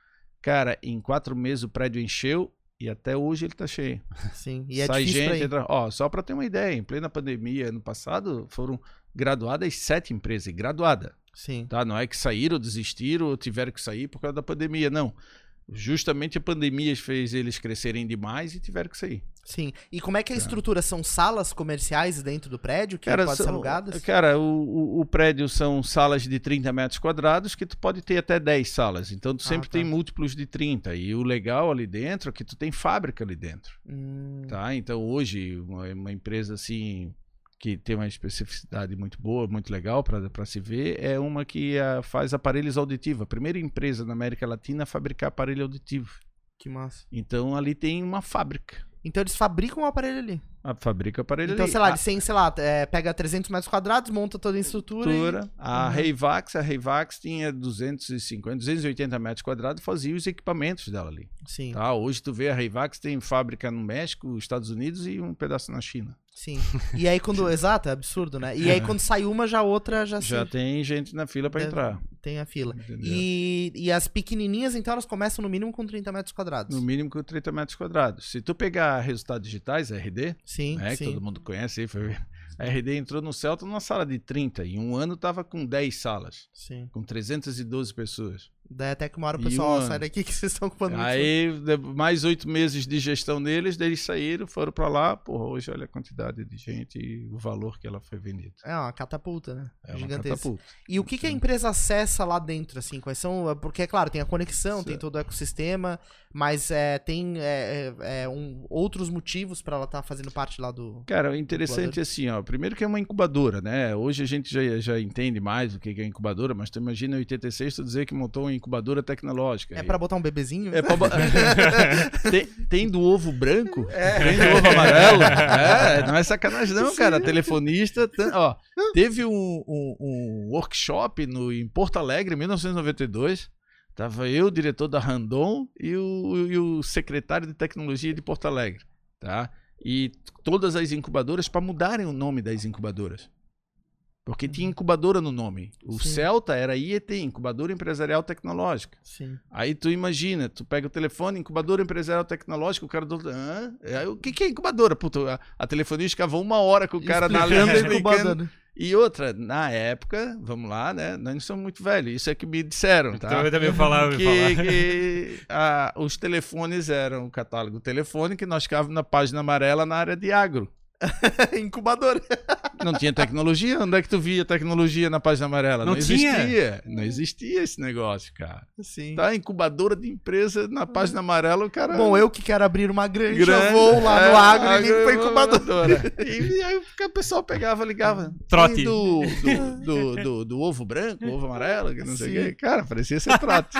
Cara, em quatro meses o prédio encheu e até hoje ele tá cheio. Sim. E é Sai gente, entra... Ó, só para ter uma ideia, em plena pandemia, ano passado, foram graduadas sete empresas, graduada, Sim. tá? Não é que saíram, desistiram ou tiveram que sair por causa da pandemia, não. Justamente a pandemia fez eles crescerem demais e tiveram que sair. Sim. E como é que é a estrutura? São salas comerciais dentro do prédio que Cara, podem ser são- alugadas? Cara, o, o, o prédio são salas de 30 metros quadrados que tu pode ter até 10 salas. Então tu Ah, sempre tá. tem múltiplos de 30. E o legal ali dentro é que tu tem fábrica ali dentro. Hum, Tá? Então hoje, uma, uma empresa assim que tem uma especificidade muito boa, muito legal para se ver, é uma que ah, faz aparelhos auditivos. A primeira empresa na América Latina a fabricar aparelho auditivo. Que massa. Então ali tem uma fábrica. Então eles fabricam o aparelho ali. A fabrica aparelho Então, ali. sei lá, A- têm, sei lá, é, pega 300 metros quadrados, monta toda a estrutura. e- estrutura. A Uhum. Reivax, a Reivax tinha 250, 280 metros quadrados e fazia os equipamentos dela ali. Sim, Tá? Hoje tu vê a Reivax tem fábrica no México, Estados Unidos e um pedaço na China. sim. E aí quando. <laughs> Exato, é absurdo, né? E aí quando sai uma, já a outra já, Já se- tem gente na fila para entrar. tem a fila. Entendeu? E, e as pequenininhas, então, elas começam no mínimo com 30 metros quadrados. No mínimo com 30 metros quadrados. Se tu pegar resultados digitais, RD, Sim, né, que sim. todo mundo conhece, aí, foi... <laughs> a RD entrou no Celta numa sala de 30. Em um ano tava com 10 salas, Sim. com 312 pessoas. Daí até que uma hora o pessoal, uma- sai daqui <laughs> que vocês estão ocupando muito. Aí, de- mais oito meses de gestão deles, daí eles saíram, foram para lá. Porra, hoje olha a quantidade de gente e o valor que ela foi vendida. É uma catapulta, né? É uma Gigantesca. catapulta. E o que, que a empresa acessa lá dentro, assim? Quais são. Porque, é claro, tem a conexão, tem Certo. todo o ecossistema, mas é, tem é, é, é, um, outros motivos pra ela estar fazendo parte lá do. Cara, o interessante é assim, ó. Primeiro que é uma incubadora, né? Hoje a gente já, já entende mais o que é incubadora, mas tu imagina em 86 tu dizer que montou uma incubadora tecnológica. É pra botar um bebezinho? É pra bo- <laughs> tem, tem do ovo branco, É. tem do ovo amarelo. É, não é sacanagem, não, cara. Telefonista. tan- Ó, teve um, um- um workshop no, em Porto Alegre, em 1992. Tava eu, o diretor da Randon, e o, e o secretário de tecnologia de Porto Alegre. Tá? E todas as incubadoras para mudarem o nome das incubadoras. Porque tinha incubadora no nome. O Sim. Celta era IET, Incubadora Empresarial Tecnológica. Sim. Aí tu imagina, tu pega o telefone, incubadora empresarial tecnológica, o cara do. Hã? É, o que, que é incubadora? Puta, a, a telefonista ficava uma hora com o cara na Explicando, explicando. incubadora. E outra, na época, vamos lá, né? Nós não somos muito velhos, isso é que me disseram, tá? Então eu também falava, que, falava. que, ah, os telefones eram o catálogo telefônico que nós ficávamos na página amarela na área de agro. <laughs> Incubadora. Não tinha tecnologia? Onde é que tu via tecnologia na página amarela? Não tinha. existia. Não existia esse negócio, cara. Sim. Tá, incubadora de empresa na página amarela, o cara. Bom, eu que quero abrir uma granja, Grande, vou lá no é, agro e ligo pra incubadora. <laughs> E, aí o pessoal pegava, ligava. <laughs> Trote. "Tem Do, do, do, do- do ovo branco, ovo amarelo, que não sei o quê. Cara, parecia ser trote.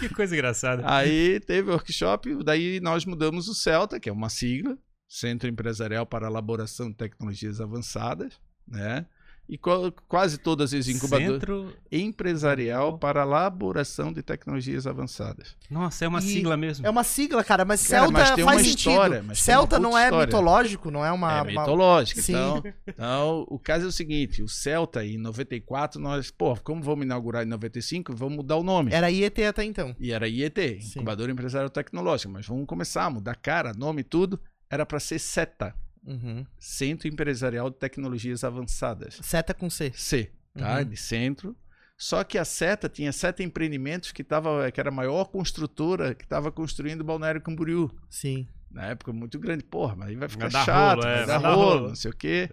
Que coisa engraçada. aí teve o workshop, daí nós mudamos o Celta, que é uma sigla. Centro Empresarial para Elaboração de Tecnologias Avançadas, né? E quase todas as incubadoras. Centro... Empresarial para Elaboração de Tecnologias Avançadas. Nossa, é uma E sigla mesmo. É uma sigla, cara, mas Cara, Celta mas tem faz uma sentido. história, mas tem Celta uma não é história. mitológico, não é uma. é uma- mitológico. Sim. Então, <laughs> então, o caso é o seguinte: o Celta, em 94, nós, pô, como vamos inaugurar em 95, vamos mudar o nome. Era IET até então. E era IET, Sim. Incubador Empresarial Tecnológico. Mas vamos começar a mudar cara, nome e tudo. Era para ser CETA, Uhum. Centro Empresarial de Tecnologias Avançadas. Seta com C. C, tá? Uhum. De centro. Só que a SETA tinha sete empreendimentos que, tava, que era a maior construtora que estava construindo o Balneário Camboriú. Sim. Na época, muito grande. Porra, mas aí vai ficar Vai chato, rolo, é, vai dar vai rolo, rolo. não sei o quê.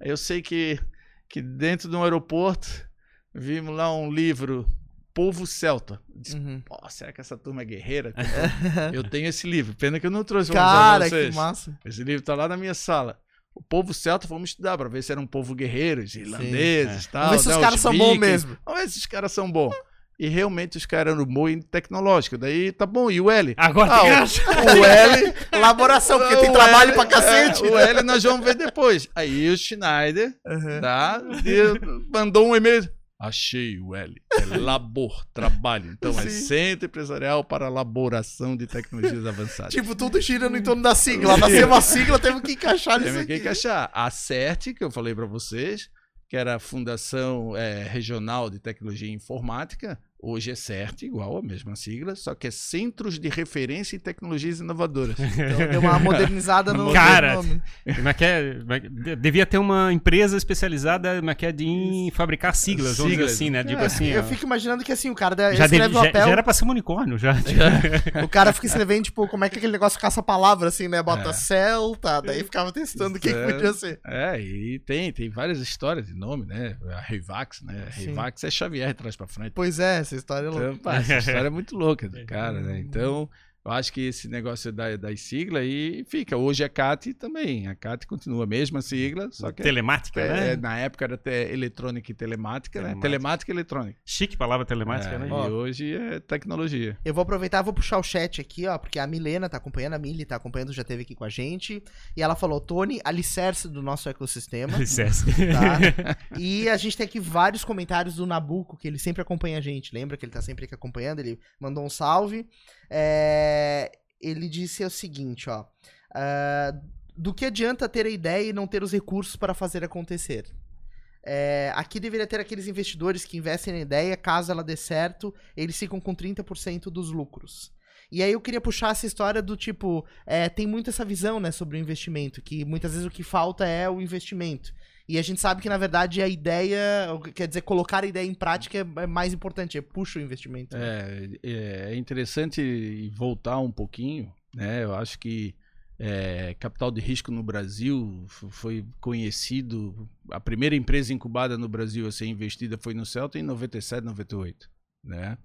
Eu sei que, que dentro de um aeroporto vimos lá um livro, Povo Celta. Disse, Uhum. Será que essa turma é guerreira? <laughs> eu tenho esse livro. Pena que eu não trouxe Cara, que massa. Esse livro tá lá na minha sala. O povo celta, vamos estudar para ver se era um povo guerreiro, os irlandeses e tal. Vamos ver se né, os caras são bons mesmo. Vamos ver se os caras são bons. E realmente os caras eram bons tecnológico. Daí tá bom. E o L? Agora Ah, tem o, <laughs> o L. Elaboração, porque tem trabalho L- pra cacete. é, o L nós vamos ver depois. Aí o Schneider Uhum. tá, mandou um e-mail. Achei o L. É labor, <laughs> trabalho. Então é Sim. Centro Empresarial para Elaboração de Tecnologias Avançadas. Tipo, tudo girando em torno da sigla. Nasceu uma sigla, teve que encaixar nisso Temos que encaixar. A CERT, que eu falei para vocês, que era a Fundação eh, Regional de Tecnologia e Informática, hoje é CERT, igual a mesma sigla, só que é Centros de Referência em Tecnologias Inovadoras. Então, deu uma <laughs> modernizada no Cara, no nome. Como é é? É Devia ter uma empresa especializada é é, em fabricar siglas, vamos dizer Siglas. assim, né? Tipo É, assim, eu ó. fico imaginando que assim, o cara já, escreve deve- já- papel, já era pra ser um unicórnio, já. <laughs> <laughs> o cara fica escrevendo, tipo, como é que aquele negócio caça palavra, assim, né? Bota É. Celta, daí ficava testando o que, que É. podia ser. É, e tem, tem várias histórias de nome, né? A Revax, né? A Sim. Revax é Xavier de trás para frente. Pois é, essa história é louca. Então, <laughs> essa história é muito louca do cara, né? Então, eu acho que esse negócio da, das siglas aí fica. Hoje é CAT também. A CAT continua a mesma sigla, só que Telemática, é, né? na época era até eletrônica e telemática, né? Telemática. Telemática e eletrônica. Chique palavra telemática, É, né? E Ó. hoje é tecnologia. Eu vou aproveitar e vou puxar o chat aqui, ó, porque a Milena tá acompanhando, a Mili tá acompanhando, já esteve aqui com a gente. E ela falou, Tony, alicerce do nosso ecossistema. Licença. tá? <laughs> E a gente tem aqui vários comentários do Nabuco, que ele sempre acompanha a gente. Lembra que ele tá sempre aqui acompanhando? Ele mandou um salve. É, Ele disse o seguinte, ó. ah, do que adianta ter a ideia e não ter os recursos para fazer acontecer? É, aqui deveria ter aqueles investidores que investem na ideia, caso ela dê certo, eles ficam com 30% dos lucros. E aí eu queria puxar essa história do tipo, é, tem muito essa visão, né, sobre o investimento, que muitas vezes o que falta é o investimento. E a gente sabe que, na verdade, a ideia, quer dizer, colocar a ideia em prática é é mais importante, é puxa o investimento. né? É, é interessante voltar um pouquinho, né? Eu acho que é, capital de risco no Brasil foi conhecido. A primeira empresa incubada no Brasil a ser investida foi no Celta em 97, 98, né?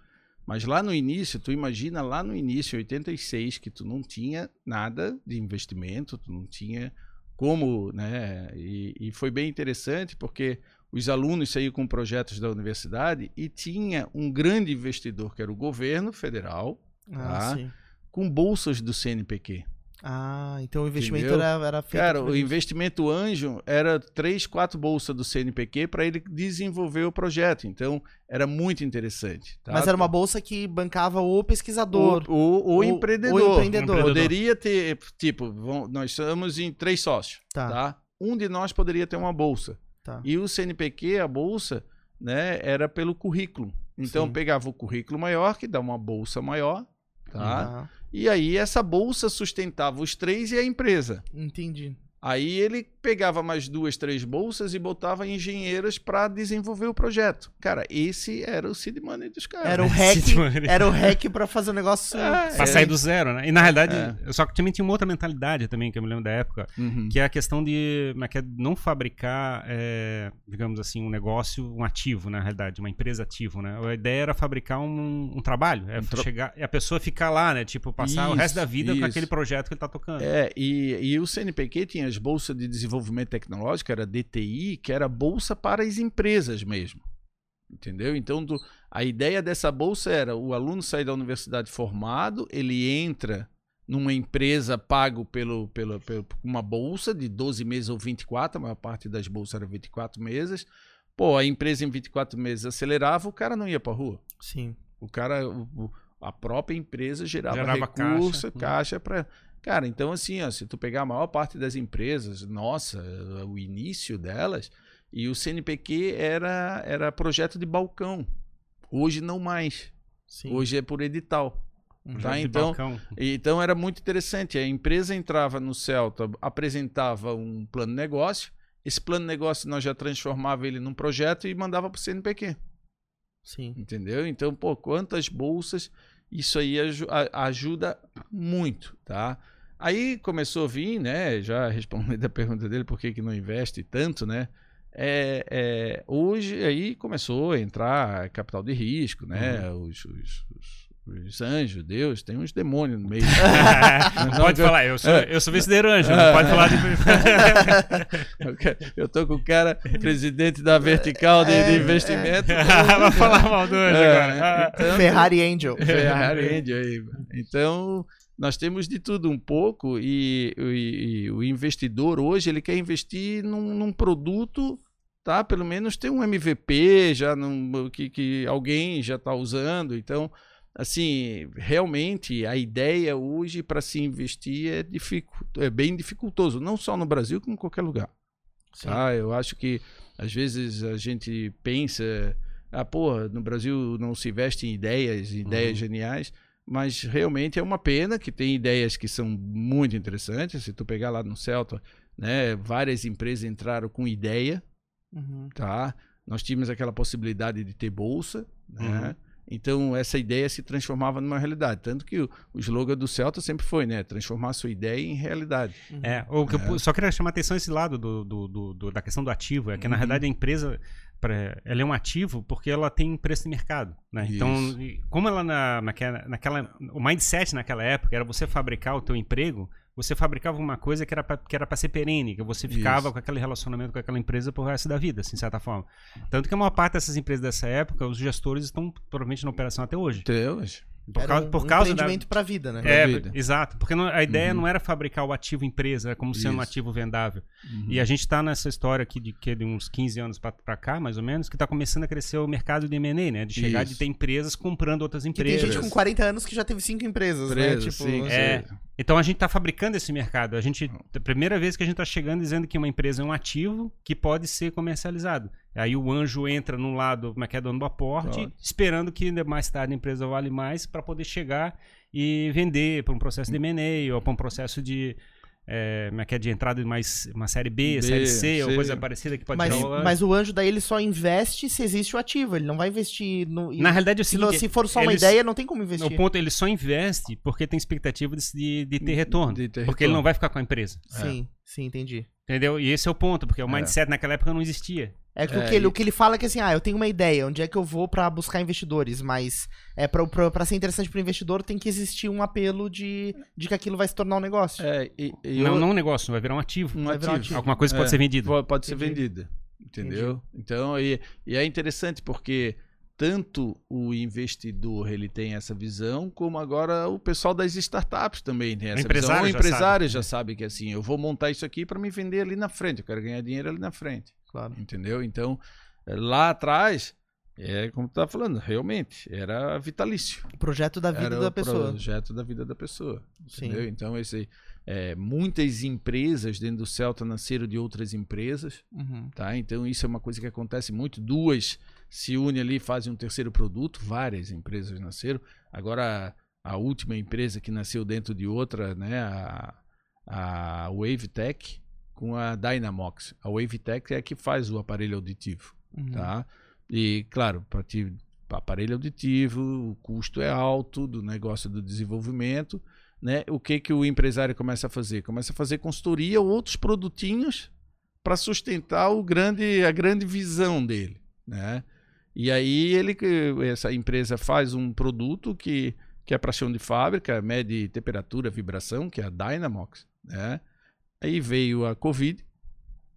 Mas lá no início, tu imagina lá no início, 86, que tu não tinha nada de investimento, tu não tinha como, né? E, e foi bem interessante porque os alunos saíram com projetos da universidade e tinha um grande investidor, que era o governo federal, Ah, tá. com bolsas do CNPq. Ah, então o investimento Entendeu? era, era feito. Cara, o investimento anjo era três, quatro bolsas do CNPq para ele desenvolver o projeto. Então, era muito interessante. tá? Mas era uma bolsa que bancava o pesquisador. O, o, o o- empreendedor. o empreendedor. Poderia ter, tipo, vão- nós somos em três sócios, Tá. tá. Um de nós poderia ter uma bolsa. Tá. E o CNPq, a bolsa, né, era pelo currículo. Então, Sim. pegava o currículo maior, que dá uma bolsa maior, tá? Tá. E aí, essa bolsa sustentava os três e a empresa. Entendi. Aí ele pegava mais duas, três bolsas e botava engenheiras para desenvolver o projeto. Cara, esse era o seed money dos caras. Era o <laughs> hack, era o hack pra fazer o negócio. <laughs> É, Pra é. sair do zero, né? E na realidade, É. só que também tinha uma outra mentalidade também, que eu me lembro da época, Uhum. que é a questão de como é que é, não fabricar, é, digamos assim, um negócio, um ativo, na realidade, uma empresa ativo, né? A ideia era fabricar um, um trabalho, é Um tra- chegar, é a pessoa ficar lá, né? Tipo, passar o Isso, resto da vida isso. com aquele projeto que ele tá tocando. É, e, e o CNPq tinha as bolsas de desenvolvimento tecnológico, era DTI, que era bolsa para as empresas mesmo. Entendeu? Então, do- a ideia dessa bolsa era o aluno sair da universidade formado, ele entra numa empresa pago pelo, pelo, pelo uma bolsa de 12 meses ou 24, a maior parte das bolsas era 24 meses. Pô, a empresa em 24 meses acelerava, o cara não ia para rua. Sim. O cara, o- a própria empresa gerava, Gerava recurso, caixa, caixa, né? para Cara, então assim, ó, se tu pegar a maior parte das empresas, nossa, o início delas, e o CNPq era, era projeto de balcão. Hoje não mais. Sim. Hoje é por edital. Uhum. Tá, então- balcão. Então era muito interessante. A empresa entrava no Celta, apresentava um plano de negócio. Esse plano de negócio nós já transformava ele num projeto e mandava para o CNPq. Sim. Entendeu? Então, pô, quantas bolsas, isso aí ajuda muito, tá? Aí começou a vir, né? Já respondendo a pergunta dele, por que, que não investe tanto, né? É, é, hoje aí começou a entrar capital de risco, né? Os, os- os- os anjos, Deus, tem uns demônios no meio. <laughs> pode falar, eu sou, eu sou vencedor anjo, É. não pode falar de. <laughs> Eu tô com o cara, presidente da vertical de, de É, investimento. <laughs> Vai falar mal do anjo É, agora. Então- Ferrari Angel. Ferrari Angel aí. Então, nós temos de tudo um pouco e, e- e o investidor hoje ele quer investir num, num produto, tá? Pelo menos tem um MVP já num, que, que alguém já está usando. Então, assim, realmente a ideia hoje para se investir é, dificu- é bem dificultoso, não só no Brasil como em qualquer lugar. Tá? Eu acho que às vezes a gente pensa, ah, porra, no Brasil não se investe em ideias, ideias geniais, mas realmente é uma pena que tem ideias que são muito interessantes. Se tu pegar lá no Celta, né, várias empresas entraram com ideia, Uhum. tá? Nós tínhamos aquela possibilidade de ter bolsa, né? Então essa ideia se transformava numa realidade, tanto que o, o slogan do Celta sempre foi, né, transformar a sua ideia em realidade. É, o que eu só queria chamar atenção esse lado do, do- do- da questão do ativo, é que na Uhum. verdade a empresa pra- ela é um ativo porque ela tem preço de mercado, né? Então, como ela na, naquela, naquela o mindset naquela época era você fabricar o teu emprego, você fabricava uma coisa que era pra, que era para ser perene, que você ficava Isso. com aquele relacionamento com aquela empresa pro resto da vida, assim, de certa forma. Tanto que a maior parte dessas empresas dessa época, os gestores estão provavelmente na operação até hoje. Então, Por Era causa, um, por um causa da, empreendimento pra vida, né? é, vida. exato. Porque não- a ideia Uhum. não era fabricar o ativo empresa, era como sendo um ativo vendável. Uhum. E a gente está nessa história aqui de, que, de uns 15 anos para cá, mais ou menos, que está começando a crescer o mercado de M&A, né? De chegar Isso. de ter empresas comprando outras Que tem empresas. gente com 40 anos que já teve cinco empresas, Empresa, né? Tipo, sim, é. sim. Então a gente está fabricando esse mercado. A gente, a primeira vez que a gente está chegando dizendo que uma empresa é um ativo que pode ser comercializado. Aí o anjo entra num lado, como é que é dono do aporte, esperando que mais tarde a empresa vale mais para poder chegar e vender para um processo de M&A ou para um processo de é, é que é de entrada em mais uma série B, B, série C, ou C. coisa parecida que pode Mas, rolar. mas o anjo daí ele só investe se existe o ativo. Ele não vai investir no. Na realidade, é se, se for só uma eles- ideia, não tem como investir. O ponto ele só investe porque tem expectativa de, de- de ter retorno. De ter porque ele não vai ficar com a empresa. Sim, sim, entendi. Entendeu? E esse é o ponto, porque o É. mindset naquela época não existia. É que, o, É, que ele, e- o que ele fala é que assim, ah, eu tenho uma ideia, onde é que eu vou pra buscar investidores, mas é pra ser interessante pro investidor tem que existir um apelo de, de que aquilo vai se tornar um negócio. É, e, e não, eu- não um negócio, vai virar um ativo. um vai virar um ativo. ativo. Alguma coisa pode É. ser vendida. Pode, pode ser Entendi. vendida. Entendeu? Então, e, e é interessante porque tanto o investidor ele tem essa visão, como agora o pessoal das startups também tem essa empresário visão. O já empresário sabe. já sabe que assim, eu vou montar isso aqui para me vender ali na frente, eu quero ganhar dinheiro ali na frente. Claro. Entendeu? Então, eh, lá atrás, é como tu tá falando, realmente, era vitalício. O projeto da vida era da o pessoa. projeto da vida da pessoa. Sim. Entendeu? Então, esse, é, muitas empresas dentro do Celta nasceram de outras empresas. Uhum. Tá? Então isso é uma coisa que acontece muito. Duas se unem ali e fazem um terceiro produto. Várias empresas nasceram. Agora a última empresa que nasceu dentro de outra, né, a, a WaveTech com a Dynamox. A WaveTech é a que faz o aparelho auditivo, Uhum. tá? E claro, para ti aparelho auditivo, o custo é alto do negócio do desenvolvimento, né? O que que o empresário começa a fazer? Começa a fazer consultoria ou outros produtinhos para sustentar o grande, a grande visão dele, né? E aí ele, essa empresa faz um produto que, que é para chão de fábrica, mede temperatura, vibração, que é a Dynamox, né? Aí veio a Covid,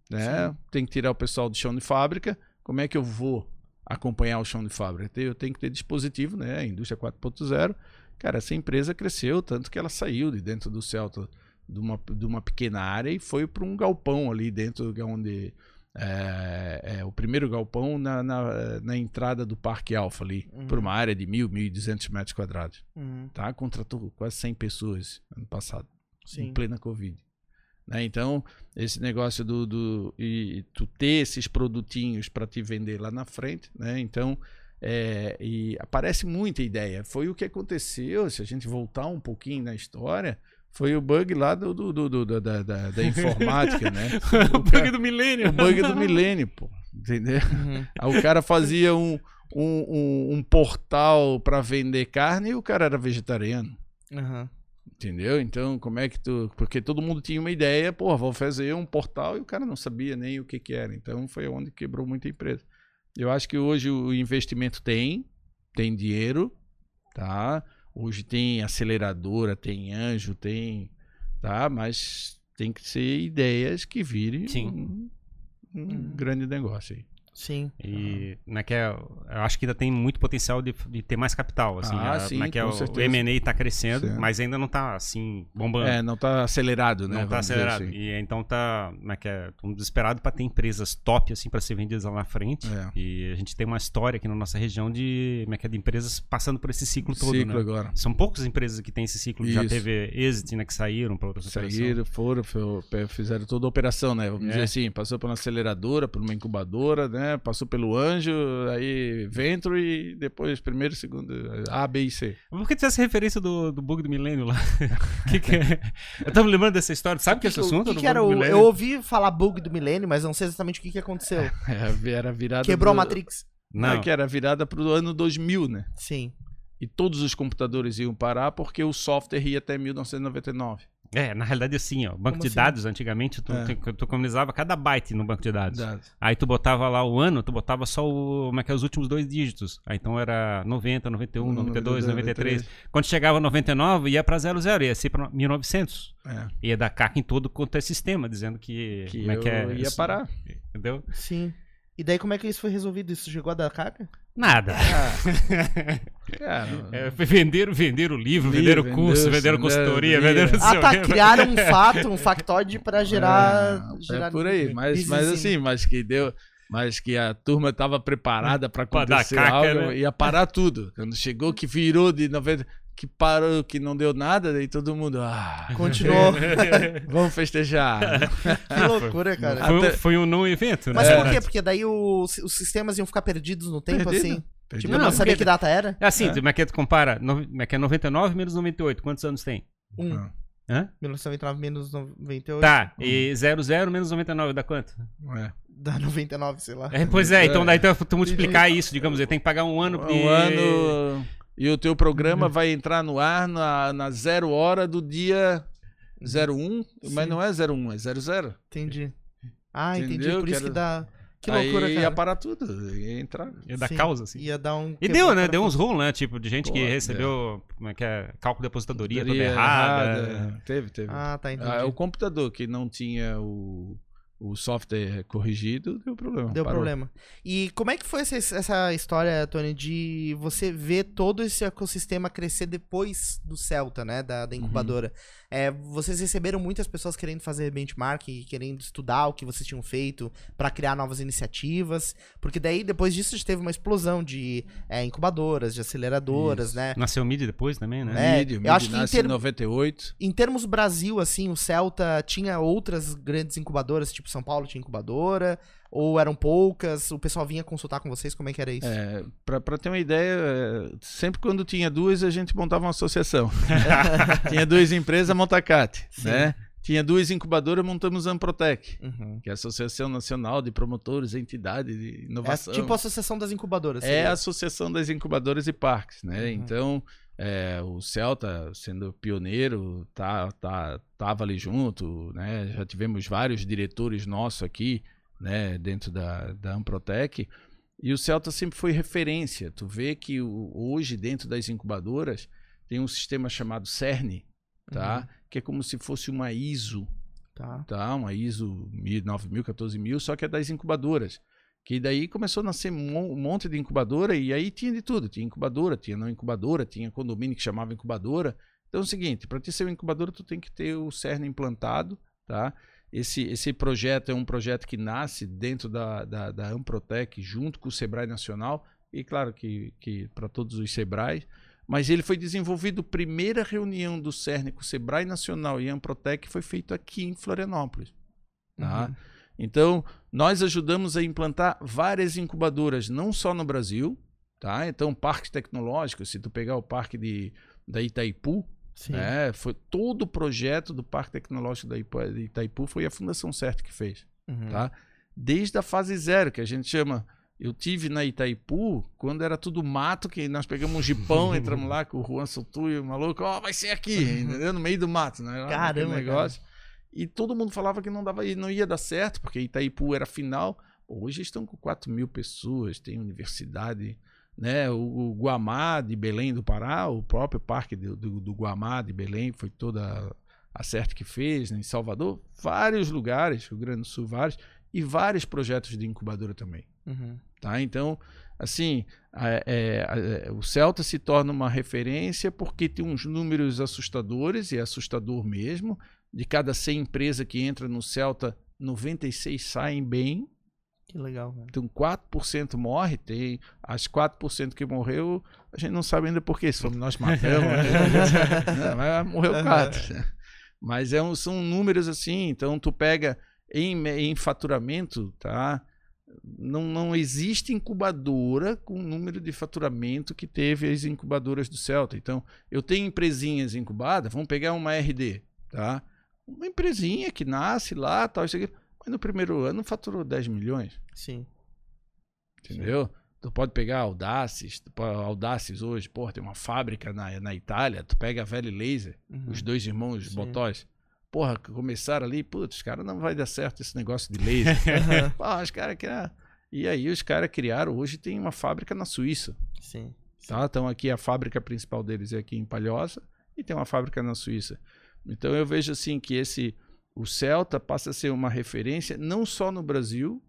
né? Tem que tirar o pessoal do chão de fábrica. Como é que eu vou acompanhar o chão de fábrica? Eu tenho que ter dispositivo, né? A indústria 4.0. Cara, essa empresa cresceu tanto que ela saiu de dentro do Celta de uma, de uma pequena área e foi para um galpão ali dentro onde é, é, o primeiro galpão na, na, na, entrada do Parque Alfa ali, uhum. por uma área de mil, mil e duzentos metros quadrados. Uhum. Tá? Contratou quase 100 pessoas ano passado, Sim. em plena Covid. Né? Então, esse negócio do, do e tu ter esses produtinhos para te vender lá na frente, né? Então, é, e aparece muita ideia. Foi o que aconteceu, se a gente voltar um pouquinho na história, foi o bug lá do, do, do, do da, da, da, informática, né? <laughs> o, o bug cara, do milênio. O bug do milênio, pô. Entendeu? Uhum. <laughs> Aí o cara fazia um, um, um, um portal para vender carne e o cara era vegetariano. Uhum. Entendeu? Então, como é que tu. Porque todo mundo tinha uma ideia, pô, vou fazer um portal e o cara não sabia nem o que, que era. Então, foi onde quebrou muita empresa. Eu acho que hoje o investimento tem, tem dinheiro, tá? Hoje tem aceleradora, tem anjo, tem. Tá? Mas tem que ser ideias que virem Sim. um, um hum. grande negócio aí. Sim. E uhum. né, que é, eu acho que ainda tem muito potencial de, de ter mais capital. Assim, ah, a, sim, né, que é, o, o M&A está crescendo, sim. mas ainda não está assim bombando. É, não está acelerado, né? Não está acelerado. Assim. E então tá, né, que é, desesperado para ter empresas top assim para ser vendidas lá na frente. É. E a gente tem uma história aqui na nossa região de, né, que é de empresas passando por esse ciclo todo. Ciclo né? agora. São poucas empresas que têm esse ciclo. Isso. Já teve exit, né, que saíram para outras Saíram, foram, fizeram toda a operação, né? Vamos é. dizer assim, passou por uma aceleradora, por uma incubadora, né? Passou pelo anjo, aí ventro e depois primeiro, segundo, A, B e C. Por que tu essa referência do, do bug do milênio lá? <laughs> que que é? Eu tava me lembrando dessa história. Sabe que, que esse assunto? Que que era o, eu ouvi falar bug do milênio, mas não sei exatamente o que, que aconteceu. <laughs> É, era virada. Quebrou do... a Matrix. Não. não, que era virada pro ano 2000, né? Sim. E todos os computadores iam parar porque o software ia até 1999. É, na realidade assim, ó, banco Como de assim? dados, antigamente tu, é. tu, tu, comunizava cada byte no banco de dados. dados. Aí tu botava lá o ano, tu botava só o, como é que é, os últimos dois dígitos. Aí então era 90, 91, 92, 93. 93. Quando chegava 99, ia para 00, ia ser para 1900. É. Ia dar caca em todo quanto é sistema, dizendo que, que como é que é, ia parar. Entendeu? Sim. E daí como é que isso foi resolvido? Isso chegou a dar caca? Nada. Ah. é, venderam, venderam o livro, venderam o curso, venderam consultoria, venderam Ah, tá. Criaram um fato, um factoide para gerar, é, gerar. É por aí, mas, mas assim, mas que deu. Mas que a turma estava preparada para acontecer caca, algo, né? ia parar tudo. Quando chegou que virou de 90 que parou, que não deu nada, daí todo mundo. Ah, <laughs> Continuou. <laughs> Vamos festejar. <laughs> que loucura, cara. Foi, Até... foi um não evento, né? Mas por quê? Porque daí o, os sistemas iam ficar perdidos no tempo, Perdido. assim? Perdido. Tipo, não, não sabia que data era? É assim, é. como é que tu compara? Como é que é 99 menos 98? Quantos anos tem? Um. Ah. Hã? 1999 menos 98. Tá, e 00 menos 99 dá quanto? É. Dá 99, sei lá. É, pois é, então daí tu, tu multiplicar isso, digamos, ele tem que pagar um ano. Um e... ano. E o teu programa uhum. vai entrar no ar na, na zero hora do dia 01, Sim. mas não é 01, é 00. Entendi. Ah, Entendeu? entendi. Por isso que, dá. Que loucura, Aí cara. ia parar tudo, ia entrar. Ia dar Sim, causa, assim. Ia dar um. E deu, né? Deu uns rolos, né? Tipo, de gente Pô, que recebeu é. como é que é, cálculo de aposentadoria toda errada. errada. Teve, teve. Ah, tá, entendi. Ah, o computador que não tinha o o software corrigido, deu problema. Deu parou. problema. E como é que foi essa, essa, história, Tony, de você ver todo esse ecossistema crescer depois do Celta, né? Da, da uhum. incubadora? Uhum. É, vocês receberam muitas pessoas querendo fazer benchmark, querendo estudar o que vocês tinham feito para criar novas iniciativas, porque daí depois disso a gente teve uma explosão de é, incubadoras, de aceleradoras, Isso. né? Nasceu o MID depois também, né? É, MID, eu acho que em, term... 98. em termos Brasil, assim, o Celta tinha outras grandes incubadoras, tipo São Paulo tinha incubadora, ou eram poucas? O pessoal vinha consultar com vocês? Como é que era isso? É, para ter uma ideia, é, sempre quando tinha duas, a gente montava uma associação. <laughs> tinha duas empresas, Montacate, né? Tinha duas incubadoras, montamos a Amprotec, uhum. que é a Associação Nacional de Promotores, Entidade de Inovação. É tipo a Associação das Incubadoras. É a Associação das Incubadoras e Parques, né? Uhum. Então, é, o Celta, sendo pioneiro, tá, tá, tava ali junto, né? Já tivemos vários diretores nossos aqui, né, dentro da, da Amprotec. E o Celta sempre foi referência. Tu vê que o, hoje, dentro das incubadoras, tem um sistema chamado CERN, tá? Uhum. Que é como se fosse uma ISO, tá? tá? Uma ISO 9000, 14000, só que é das incubadoras. Que daí começou a nascer um monte de incubadora e aí tinha de tudo. Tinha incubadora, tinha não incubadora, tinha condomínio que chamava incubadora. Então é o seguinte, para ter ser uma incubadora tu tem que ter o CERN implantado, tá? Esse, esse projeto é um projeto que nasce dentro da, da, da Amprotec, junto com o Sebrae Nacional, e claro que, que para todos os Sebrais, mas ele foi desenvolvido, primeira reunião do CERN com o Sebrae Nacional e Amprotec foi feito aqui em Florianópolis. Tá? Uhum. Então, nós ajudamos a implantar várias incubadoras, não só no Brasil, tá? Então, parques tecnológicos, se tu pegar o parque de, da Itaipu, né? foi todo o projeto do Parque Tecnológico da Itaipu foi a Fundação Certo que fez, uhum. tá? Desde a fase zero, que a gente chama eu tive na Itaipu, quando era tudo mato, que nós pegamos um jipão, <laughs> entramos lá com o Juan Sotuio, maluco, ó, oh, vai ser aqui, entendeu? No meio do mato, né? Caramba, negócio. Cara. E todo mundo falava que não dava, não ia dar certo, porque Itaipu era final. Hoje estão com 4 mil pessoas, tem universidade, né? O, o, Guamá de Belém do Pará, o próprio parque do, do, do Guamá de Belém foi toda a certo que fez, né? em Salvador, vários lugares, Rio Grande do Sul, vários, e vários projetos de incubadora também. Uhum. Tá? Então, assim, é, é, o Celta se torna uma referência porque tem uns números assustadores, e é assustador mesmo. De cada 100 empresas que entra no Celta, 96 saem bem. Que legal, cara. Então 4% morre, tem as 4% que morreu, a gente não sabe ainda por quê, se fomos nós matamos, <laughs> né? mas morreu 4. Mas é um, são números assim, então tu pega em, em faturamento, tá? Não, não existe incubadora com o número de faturamento que teve as incubadoras do Celta. Então, eu tenho empresinhas incubadas, vamos pegar uma RD, tá? Uma empresinha que nasce lá, tal, isso aqui, mas no primeiro ano faturou 10 milhões. Sim. Entendeu? Sim. Tu pode pegar Audaces, Audaces hoje, pô, tem uma fábrica na, na Itália, tu pega a Valley Laser, uhum. os dois irmãos Sim. Botós porra, começaram ali, putz, cara, não vai dar certo esse negócio de laser. <laughs> <laughs> Pô, os caras criaram. E aí os caras criaram, hoje tem uma fábrica na Suíça. Sim. Tá? Então aqui a fábrica principal deles é aqui em Palhoça e tem uma fábrica na Suíça. Então eu vejo assim que esse o Celta passa a ser uma referência não só no Brasil,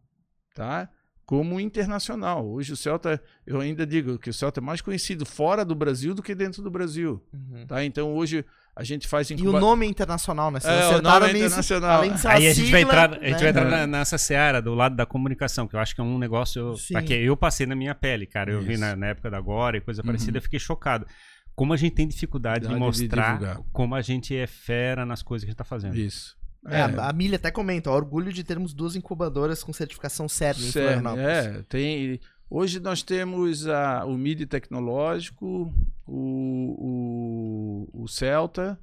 tá? Como internacional. Hoje o Celta, eu ainda digo que o Celta é mais conhecido fora do Brasil do que dentro do Brasil, uhum. tá? Então hoje a gente faz. E o nome é internacional, né? Vocês é, o nome é internacional. Além de ser Aí a, gente vai entrar, a gente né? vai entrar nessa seara do lado da comunicação, que eu acho que é um negócio que eu passei na minha pele, cara. Eu Isso. vi na, na, época da Agora e coisa parecida, uhum. eu fiquei chocado. Como a gente tem dificuldade de mostrar de como a gente é fera nas coisas que a gente tá fazendo. Isso. É, é. A Milha até comenta, ó, orgulho de termos duas incubadoras com certificação CERN em Florianópolis. É, tem... Hoje nós temos a, o MIDI tecnológico, o, o, o Celta,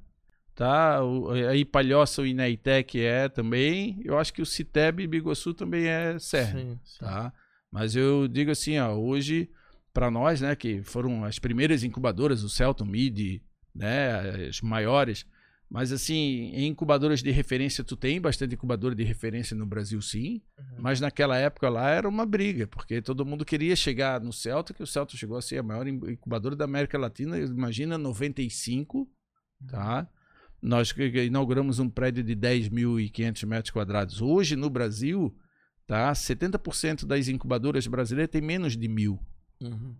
tá? O, aí Palhoça, o Inaitec é também. Eu acho que o Citeb e Biguaçu também é CERN, tá? Mas eu digo assim, ó, hoje para nós, né, que foram as primeiras incubadoras, o Celton Mid, né, as maiores, mas assim, em incubadoras de referência, tu tem bastante incubadora de referência no Brasil, sim. Uhum. Mas naquela época lá era uma briga, porque todo mundo queria chegar no Celta, que o Celta chegou a ser a maior incubadora da América Latina, imagina 95, uhum. tá? Nós inauguramos um prédio de 10.500 metros quadrados. Hoje, no Brasil, tá, 70% das incubadoras brasileiras tem menos de mil. Uhum.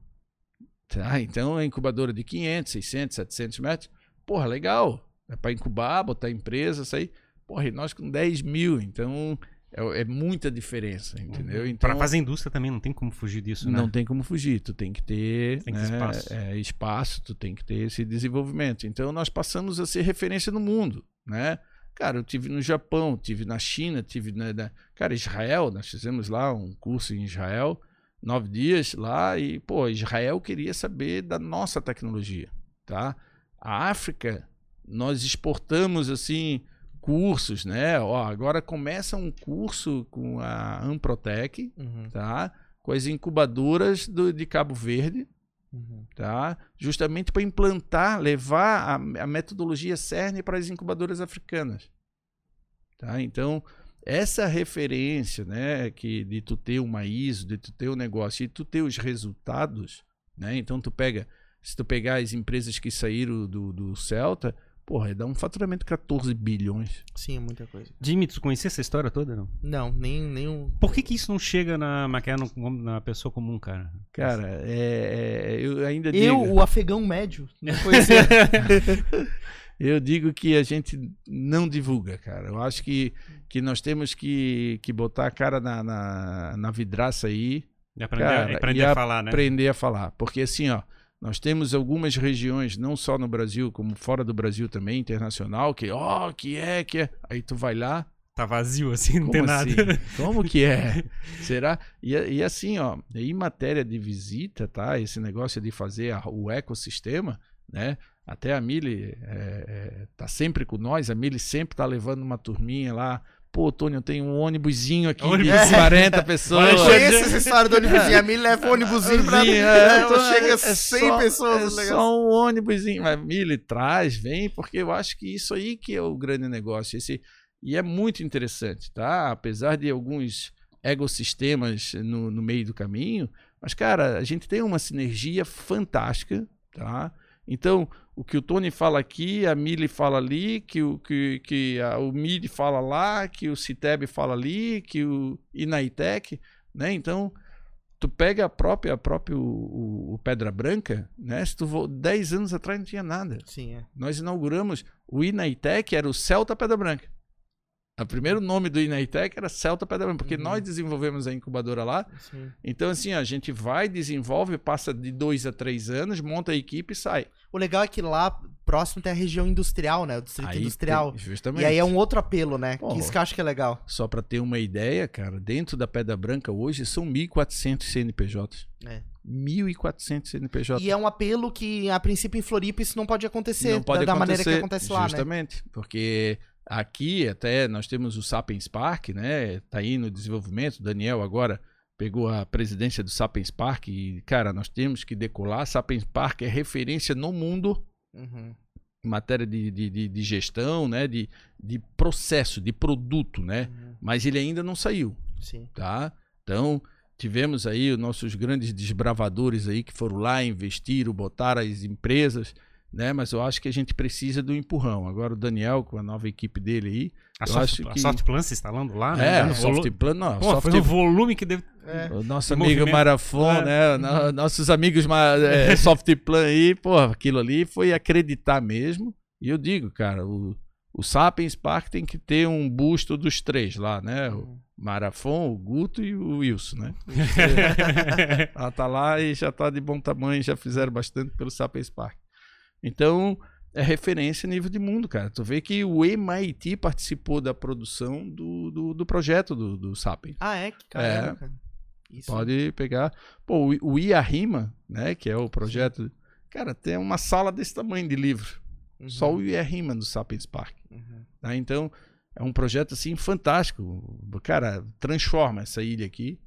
Tá, então, a incubadora de 500, 600, 700 metros, porra, legal. É para incubar, botar empresa, isso aí. Porra, e nós com 10 mil. Então, é, é muita diferença, entendeu? Uhum. Então, para fazer indústria também não tem como fugir disso, né? Não tem como fugir, tu tem que ter tem que né, espaço. É, espaço, tu tem que ter esse desenvolvimento. Então nós passamos a ser referência no mundo, né? Cara, eu tive no Japão, tive na China, tive na, na cara Israel, nós fizemos lá um curso em Israel, nove dias lá e pô, Israel queria saber da nossa tecnologia, tá? A África nós exportamos assim cursos, né? Ó, agora começa um curso com a Amprotec, uhum. tá? Com as incubadoras do, de Cabo Verde, uhum. tá? Justamente para implantar, levar a, a, metodologia CERN para as incubadoras africanas, tá? Então essa referência, né, que de tu ter uma ISO, de tu ter o um negócio e tu ter os resultados, né? Então tu pega, se tu pegar as empresas que saíram do, do Celta, Porra, dá um faturamento de 14 bilhões. Sim, é muita coisa. Jimmy, tu conhecia essa história toda, não? Não, nem, nem um... Por que que isso não chega na, na pessoa comum, cara? Cara, é, é eu ainda digo... Eu, o afegão médio, não conhecia. <laughs> eu digo que a gente não divulga, cara. Eu acho que, que nós temos que, que botar a cara na, na, na vidraça aí. E aprender, cara, aprender a, a falar, né? Aprender a falar. Porque assim, ó, nós temos algumas regiões, não só no Brasil, como fora do Brasil também, internacional, que, ó, oh, que é, que é. Aí tu vai lá. Tá vazio assim, não tem assim? nada. Como que é? <laughs> Será? E, e, assim, ó, em matéria de visita, tá? Esse negócio de fazer a, o ecossistema, né? Até a Mili é, é, tá sempre com nós, a Mili sempre tá levando uma turminha lá Pô, Tony, eu tenho um ônibusinho aqui ônibus. de 40 <laughs> pessoas. Eu conheço essa história do ônibusinho. A Mili leva o ônibusinho pra... É, então, chega a 100 é só, pessoas. É só um ônibusinho. Mas Mili, traz, vem, porque eu acho que isso aí que é o grande negócio. Esse, e é muito interessante, tá? Apesar de alguns ecossistemas no, no meio do caminho, mas, cara, a gente tem uma sinergia fantástica, tá? Então, o que o Tony fala aqui, a Mili fala ali, que o, que, que a, o Mili fala lá, que o Citeb fala ali, que o Inaitec, né? Então, tu pega a própria, a própria o, o, Pedra Branca, né? Se tu 10 anos atrás não tinha nada. Sim, é. Nós inauguramos o Inaitec, era o Celta Pedra Branca. O primeiro nome do Inaitec era Celta Pedra Branca, porque uhum. nós desenvolvemos a incubadora lá. Sim. Então, assim, a gente vai, desenvolve, passa de dois a três anos, monta a equipe e sai. O legal é que lá próximo tem a região industrial, né? O distrito aí industrial. Tem, justamente. E aí é um outro apelo, né? Pô, que isso que eu acho que é legal. Só para ter uma ideia, cara, dentro da Pedra Branca hoje são 1.400 CNPJs. É. 1.400 CNPJs. E é um apelo que, a princípio, em Floripa isso não pode acontecer não pode da, acontecer, maneira que acontece lá, justamente, né? Justamente, porque Aqui até nós temos o Sapiens Park, né? Tá aí no desenvolvimento. O Daniel agora pegou a presidência do Sapiens Park e, cara, nós temos que decolar. Sapiens Park é referência no mundo uhum. em matéria de, de, de, gestão, né? De, de processo, de produto, né? Uhum. Mas ele ainda não saiu, Sim. tá? Então, tivemos aí os nossos grandes desbravadores aí que foram lá, investiram, botaram as empresas né? Mas eu acho que a gente precisa do empurrão. Agora o Daniel, com a nova equipe dele aí. A, soft, que... a Softplan se instalando lá, né? É, a Softplan, não. Pô, soft... Foi o volume que deve. É. O nosso amigo movimento. Marafon, é. né? Nossos amigos é, <laughs> Softplan aí, pô, aquilo ali foi acreditar mesmo. E eu digo, cara, o, o Sapiens Park tem que ter um busto dos três lá, né? O uhum. Marafon, o Guto e o Wilson, né? <laughs> Ela tá lá e já tá de bom tamanho, já fizeram bastante pelo Sapiens Park. Então, é referência a nível de mundo, cara. Tu vê que o MIT participou da produção do, do, do projeto do, do Sapien. Ah, é? Que caramba, é, Isso. Pode pegar. Pô, o, o IARIMA, né, que é o projeto... Cara, tem uma sala desse tamanho de livro. Uhum. Só o IARIMA do Sapiens Park. Uhum. Tá? Então, é um projeto, assim, fantástico. Cara, transforma essa ilha aqui,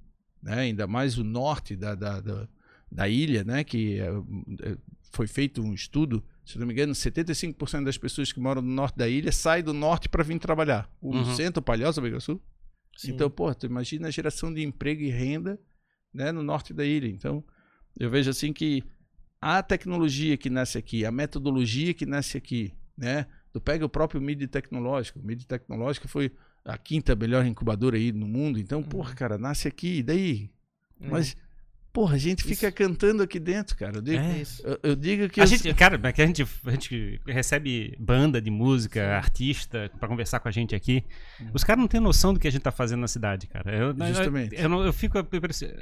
né? Ainda mais o norte da, da, da, da ilha, né? Que é, é foi feito um estudo, se não me engano, 75% das pessoas que moram no norte da ilha saem do norte para vir trabalhar. O uhum. centro, Palhoça, Bega Sul. Sim. Então, pô, tu imagina a geração de emprego e renda né, no norte da ilha. Então, eu vejo assim que a tecnologia que nasce aqui, a metodologia que nasce aqui, né? Tu pega o próprio MIDI tecnológico. O MIDI tecnológico foi a quinta melhor incubadora aí no mundo. Então, uhum. porra, cara, nasce aqui, e daí? Uhum. Mas Porra, a gente fica isso. cantando aqui dentro, cara. Eu digo, é eu, eu digo que. A eu... gente, cara, é que a gente, a gente recebe banda de música, Sim. artista, para conversar com a gente aqui. Hum. Os caras não têm noção do que a gente tá fazendo na cidade, cara. Eu, Justamente. Eu, eu, eu fico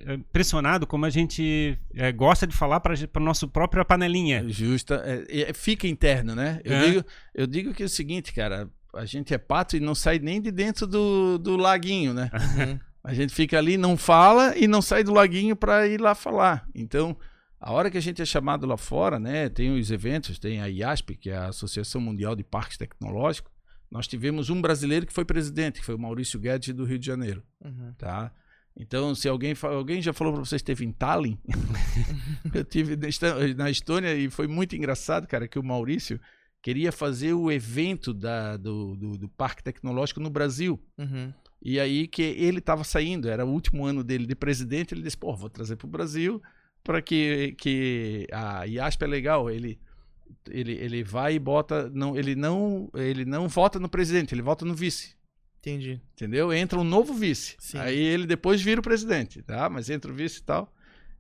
impressionado como a gente é, gosta de falar para o nosso própria panelinha. Justa. É, fica interno, né? Eu, digo, eu digo que é o seguinte, cara. A gente é pato e não sai nem de dentro do, do laguinho, né? Uhum. A gente fica ali, não fala e não sai do laguinho para ir lá falar. Então, a hora que a gente é chamado lá fora, né, tem os eventos, tem a IASP, que é a Associação Mundial de Parques Tecnológicos. Nós tivemos um brasileiro que foi presidente, que foi o Maurício Guedes do Rio de Janeiro, uhum. tá? Então, se alguém alguém já falou para vocês esteve em Tallinn, <laughs> eu tive na Estônia e foi muito engraçado, cara, que o Maurício queria fazer o evento da, do, do, do Parque Tecnológico no Brasil. Uhum. E aí que ele estava saindo, era o último ano dele de presidente, ele disse, pô, vou trazer para o Brasil para que, que a IASP é legal, ele ele, ele vai e bota. Não, ele, não, ele não vota no presidente, ele vota no vice. Entendi. Entendeu? Entra um novo vice. Sim. Aí ele depois vira o presidente, tá? Mas entra o vice e tal.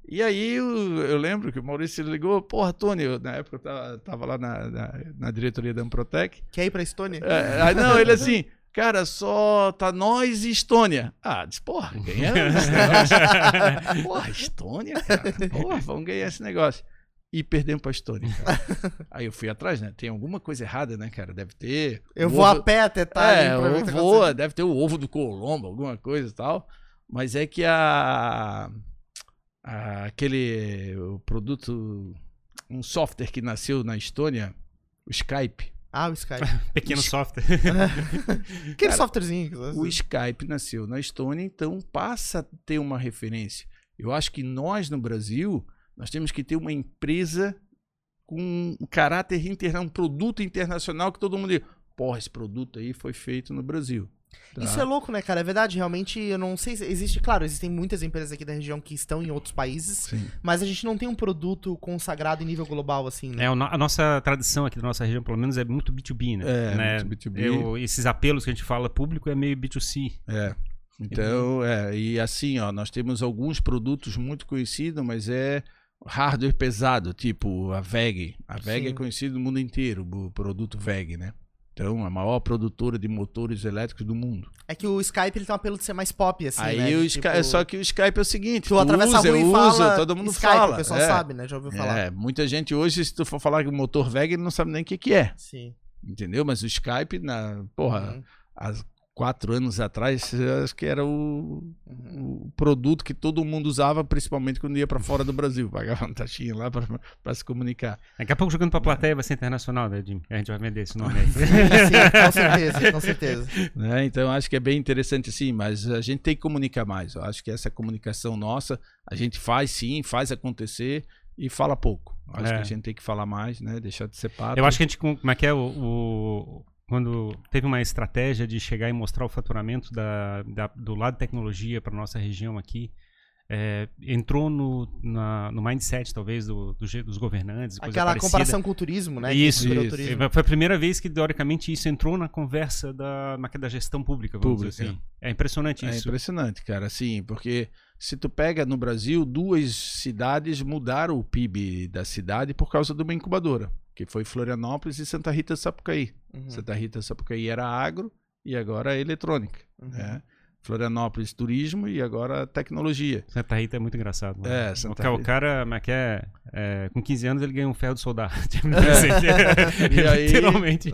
E aí eu, eu lembro que o Maurício ligou, porra, Tony, eu, na época eu tava, tava lá na, na, na, diretoria da Amprotec. Quer ir pra Estônia? É, aí, não, ele assim, cara, só tá nós e Estônia. Ah, disse, porra, ganhamos esse <laughs> negócio. porra, Estônia, cara. Porra, vamos ganhar esse negócio e perdemos pra Estônia. <laughs> Aí eu fui atrás, né? Tem alguma coisa errada, né, cara? Deve ter. Eu vou ovo... a pé até tá. É, eu vou, deve ter o ovo do Colombo, alguma coisa e tal. Mas é que a, a aquele o produto, um software que nasceu na Estônia, o Skype. Ah, o Skype. <laughs> Pequeno software. <laughs> Aquele softwarezinho. O Skype nasceu na Estônia, então passa a ter uma referência. Eu acho que nós no Brasil nós temos que ter uma empresa com um caráter internacional, um produto internacional que todo mundo diga, porra, esse produto aí foi feito no Brasil. Tá. Isso é louco, né, cara? É verdade, realmente, eu não sei se existe, claro, existem muitas empresas aqui da região que estão em outros países, Sim. mas a gente não tem um produto consagrado em nível global, assim, né? É, a nossa tradição aqui da nossa região, pelo menos, é muito B2B, né? É, né? muito B2B. Eu, esses apelos que a gente fala público é meio B2C. É. Então, é, e assim, ó, nós temos alguns produtos muito conhecidos, mas é hardware pesado, tipo a VEG. A VEG é Sim. é conhecida no mundo inteiro, o produto VEG, né? Então, a maior produtora de motores elétricos do mundo. É que o Skype ele tem um apelo de ser mais pop, assim, Aí né? o tipo... Skype, só que o Skype é o seguinte, tu, tu atravessa usa, a rua e fala todo mundo Skype, fala. o pessoal é. sabe, né? Já ouviu falar. É, muita gente hoje, se tu for falar que o motor VEG, ele não sabe nem o que que é. Sim. Entendeu? Mas o Skype, na, porra, uhum. as quatro anos atrás, acho que era o, o, produto que todo mundo usava, principalmente quando ia para fora do Brasil. <laughs> Pagava uma taxinha lá para se comunicar. Daqui a pouco jogando para a plateia vai ser internacional, né, Jim? A gente vai vender esse nome aí. <laughs> Sim, com certeza, com certeza. <laughs> Né? Então, acho que é bem interessante sim, mas a gente tem que comunicar mais. Eu acho que essa comunicação nossa, a gente faz sim, faz acontecer e fala pouco. Acho é. que a gente tem que falar mais, né? Deixar de ser pato. Eu acho que a gente, como é que é o, o quando teve uma estratégia de chegar e mostrar o faturamento da, da do lado de tecnologia para nossa região aqui, é, entrou no, na, no mindset, talvez, do, do dos governantes. Aquela comparação com o turismo, né? Isso, isso. Turismo. Foi a primeira vez que, teoricamente, isso entrou na conversa da, da gestão pública, vamos pública. dizer assim. É impressionante é isso. É impressionante, cara, sim, porque se tu pega no Brasil, duas cidades mudaram o PIB da cidade por causa de uma incubadora que foi Florianópolis e Santa Rita Sapucaí. Uhum. Santa Rita Sapucaí era agro e agora é eletrônica. Uhum. Né? Florianópolis turismo e agora tecnologia. Santa Rita é muito engraçado. Mano. É, Santa o, Rita. o cara, mas que é, é, com 15 anos ele ganhou um ferro de soldado. <laughs> É. <laughs> e aí, Literalmente.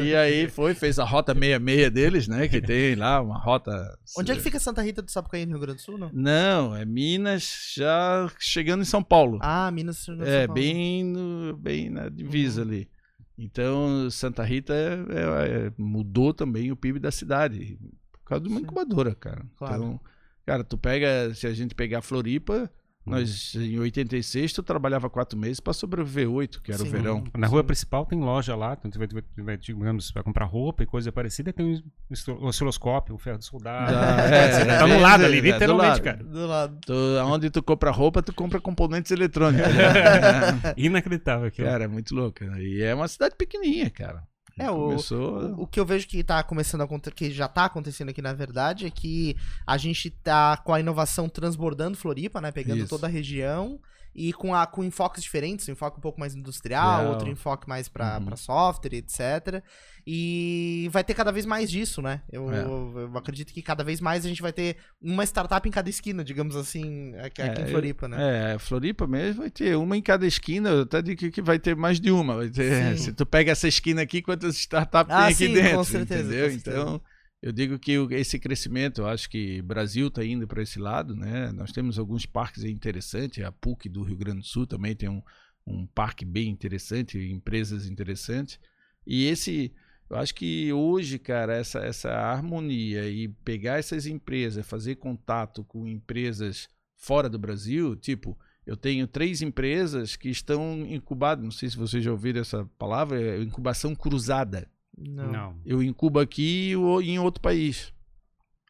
E aí foi, fez a rota 66 deles, né? Que tem lá uma rota. Onde é que fica Santa Rita do Sapucaí no Rio Grande do Sul, não? Não, é Minas já chegando em São Paulo. Ah, Minas chegando É, bem, no, bem na divisa uhum. ali. Então, Santa Rita é, é, é, mudou também o PIB da cidade causa de uma incubadora, cara. Claro. Então, cara, tu pega, se a gente pegar Floripa, nós, em 86, tu trabalhava quatro meses para sobreviver oito, que era Sim. o verão. Na rua principal tem loja lá, então tu vai, vai, digamos, vai comprar roupa e coisa parecida, tem um osciloscópio, um ferro de soldado. Ah, <laughs> é, tá no lado ali, literalmente, do cara. Do lado. Tu, onde tu compra roupa, tu compra componentes eletrônicos. <laughs> Inacreditável aquilo. Cara, é muito louco. E é uma cidade pequenininha, cara. É, o, o, o, que eu vejo que tá começando a que já tá acontecendo aqui, na verdade, é que a gente tá com a inovação transbordando Floripa, né? Pegando Isso. toda a região e com, a, com enfoques diferentes, um enfoque um pouco mais industrial, outro enfoque mais para uhum. software, etc. E vai ter cada vez mais disso, né? Eu, é. eu, acredito que cada vez mais a gente vai ter uma startup em cada esquina, digamos assim, aqui, aqui é, em Floripa, né? É, Floripa mesmo vai ter uma em cada esquina, eu até digo que vai ter mais de uma. Vai ter, se tu pega essa esquina aqui, quantas startups ah, tem aqui sim, dentro? Com certeza, entendeu? Com certeza. Então eu digo que esse crescimento, eu acho que o Brasil está indo para esse lado, né? Nós temos alguns parques interessantes, a PUC do Rio Grande do Sul também tem um, um parque bem interessante, empresas interessantes. E esse, eu acho que hoje, cara, essa, essa harmonia e pegar essas empresas, fazer contato com empresas fora do Brasil, tipo, eu tenho três empresas que estão incubadas, não sei se vocês já ouviram essa palavra, é incubação cruzada. Não. Não. Eu incubo aqui ou em outro país.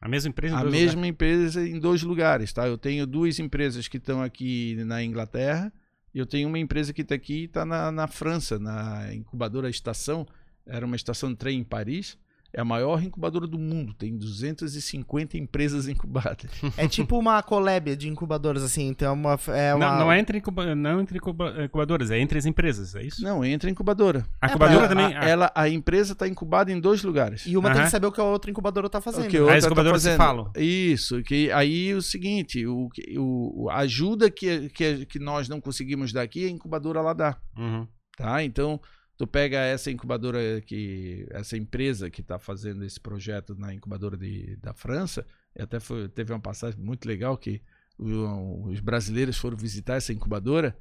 A mesma empresa em A dois mesma lugares. empresa em dois lugares, tá? Eu tenho duas empresas que estão aqui na Inglaterra Eu tenho uma empresa que está aqui, está na, na França, na incubadora Estação. Era uma estação de trem em Paris. É a maior incubadora do mundo, tem 250 empresas <laughs> incubadas. É tipo uma colébia de incubadoras, assim, então é uma... É uma... Não, não é entre, incuba, não entre incubadoras, é entre as empresas, é isso? Não, entre incubadora. A incubadora é, também... A, ela, a empresa está incubada em dois lugares. E uma uh -huh. tem que saber o que a outra incubadora está fazendo. O que a outra as incubadoras tá falam. Isso, que aí o seguinte, o, o, a ajuda que, que, que nós não conseguimos dar aqui, a incubadora lá dá. Uhum. Tá? Então tu pega essa incubadora que essa empresa que está fazendo esse projeto na incubadora de, da França até foi, teve uma passagem muito legal que os brasileiros foram visitar essa incubadora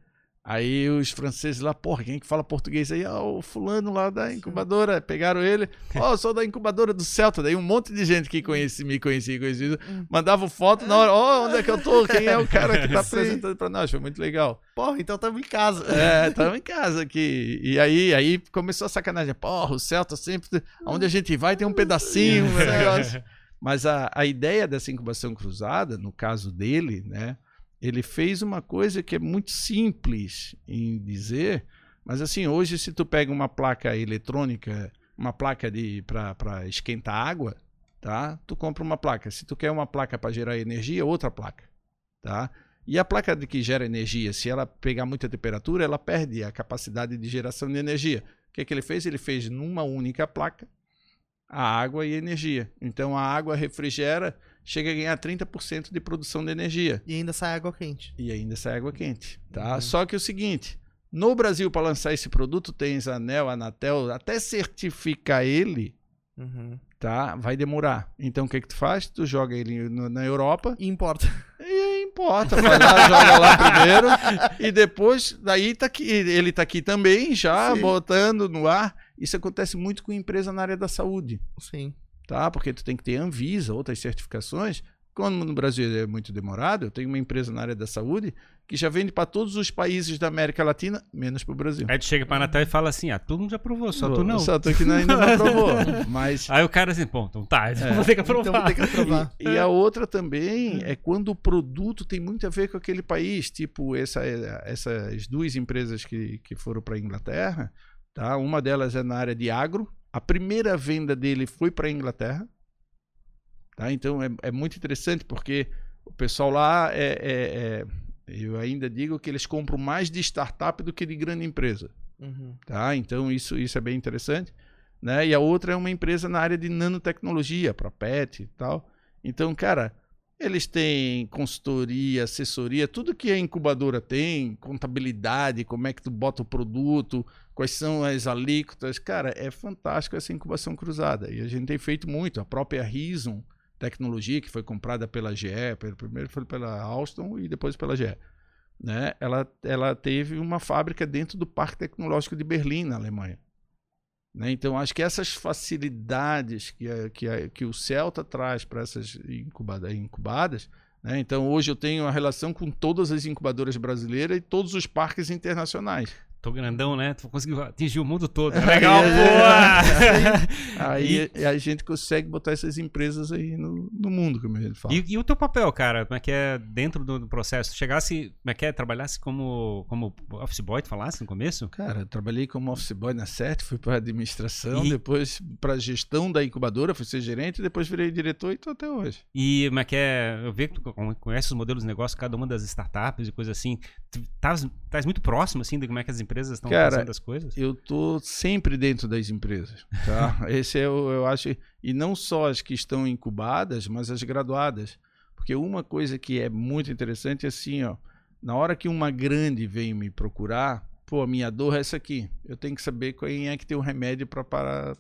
Aí os franceses lá, porra, quem é que fala português aí? Ah, o fulano lá da incubadora. Pegaram ele. Ó, oh, sou da incubadora do Celta. Daí um monte de gente que conhece, me conhecia, conhecido, hum. mandava foto na hora. Ó, oh, onde é que eu tô? Quem é o cara que tá <laughs> apresentando pra nós? Foi muito legal. Porra, então estamos em casa. É, estamos em casa aqui. E aí, aí começou a sacanagem. Porra, o Celta sempre. Onde a gente vai tem um pedacinho, um negócio. <laughs> Mas a, a ideia dessa incubação cruzada, no caso dele, né? Ele fez uma coisa que é muito simples em dizer, mas assim, hoje se tu pega uma placa eletrônica, uma placa de para esquentar água, tá? Tu compra uma placa. Se tu quer uma placa para gerar energia, outra placa, tá? E a placa de que gera energia, se ela pegar muita temperatura, ela perde a capacidade de geração de energia. O que, é que ele fez? Ele fez numa única placa a água e a energia. Então a água refrigera chega a ganhar 30% de produção de energia. E ainda sai água quente. E ainda sai água quente, tá? Uhum. Só que é o seguinte, no Brasil para lançar esse produto tens Anel, Anatel, até certificar ele, uhum. tá? Vai demorar. Então o que que tu faz? Tu joga ele no, na Europa e importa. <laughs> E importa, vai lá, joga lá primeiro e depois daí tá aqui, ele tá aqui também já Sim. botando no ar. Isso acontece muito com empresa na área da saúde. Sim tá? Porque tu tem que ter Anvisa, outras certificações. Como no Brasil é muito demorado, eu tenho uma empresa na área da saúde que já vende para todos os países da América Latina, menos para o Brasil. Aí tu chega para Natal e fala assim: ah, todo mundo já aprovou, só tu não. Só tu que ainda não aprovou. <laughs> Mas... Aí o cara assim, pô, então tá, então é. vou ter que aprovar. Então vou ter que aprovar. E, <laughs> e, a outra também é quando o produto tem muito a ver com aquele país, tipo essa, essas duas empresas que, que foram para a Inglaterra, tá? Uma delas é na área de agro, a primeira venda dele foi para a Inglaterra. Tá? Então é, é, muito interessante porque o pessoal lá é, é, é, Eu ainda digo que eles compram mais de startup do que de grande empresa. Uhum. Tá? Então isso, isso é bem interessante. Né? E a outra é uma empresa na área de nanotecnologia, para PET e tal. Então, cara, eles têm consultoria, assessoria, tudo que a incubadora tem, contabilidade, como é que tu bota o produto, quais são as alíquotas. Cara, é fantástico essa incubação cruzada. E a gente tem feito muito. A própria Rison Tecnologia, que foi comprada pela GE, primeiro foi pela Alstom e depois pela GE. Né? Ela, ela teve uma fábrica dentro do Parque Tecnológico de Berlim, na Alemanha. Né? Então, acho que essas facilidades que, que, que o Celta traz para essas incubada, incubadas, né? então hoje eu tenho uma relação com todas as incubadoras brasileiras e todos os parques internacionais tô grandão, né? Tu conseguiu atingir o mundo todo. <laughs> É legal, pô! aí, aí, <laughs> a gente consegue botar essas empresas aí no, no mundo, como a gente fala. E, e, o teu papel, cara? Como é que é dentro do, do processo? Chegasse, como é que é? Trabalhasse como, como office boy, tu falasse no começo? Cara, trabalhei como office boy na CERT, fui para administração, e... depois para gestão da incubadora, fui ser gerente, depois virei diretor e tô até hoje. E como é que é? Eu vejo que tu conhece os modelos de negócio, cada uma das startups e coisa assim. Tu estás muito próximo, assim, de como é que as empresas estão Cara, fazendo as coisas? Eu tô sempre dentro das empresas, tá? <laughs> Esse é o, eu acho, e não só as que estão incubadas, mas as graduadas. Porque uma coisa que é muito interessante é assim, ó, na hora que uma grande vem me procurar, pô, a minha dor é essa aqui. Eu tenho que saber quem é que tem o um remédio para parar.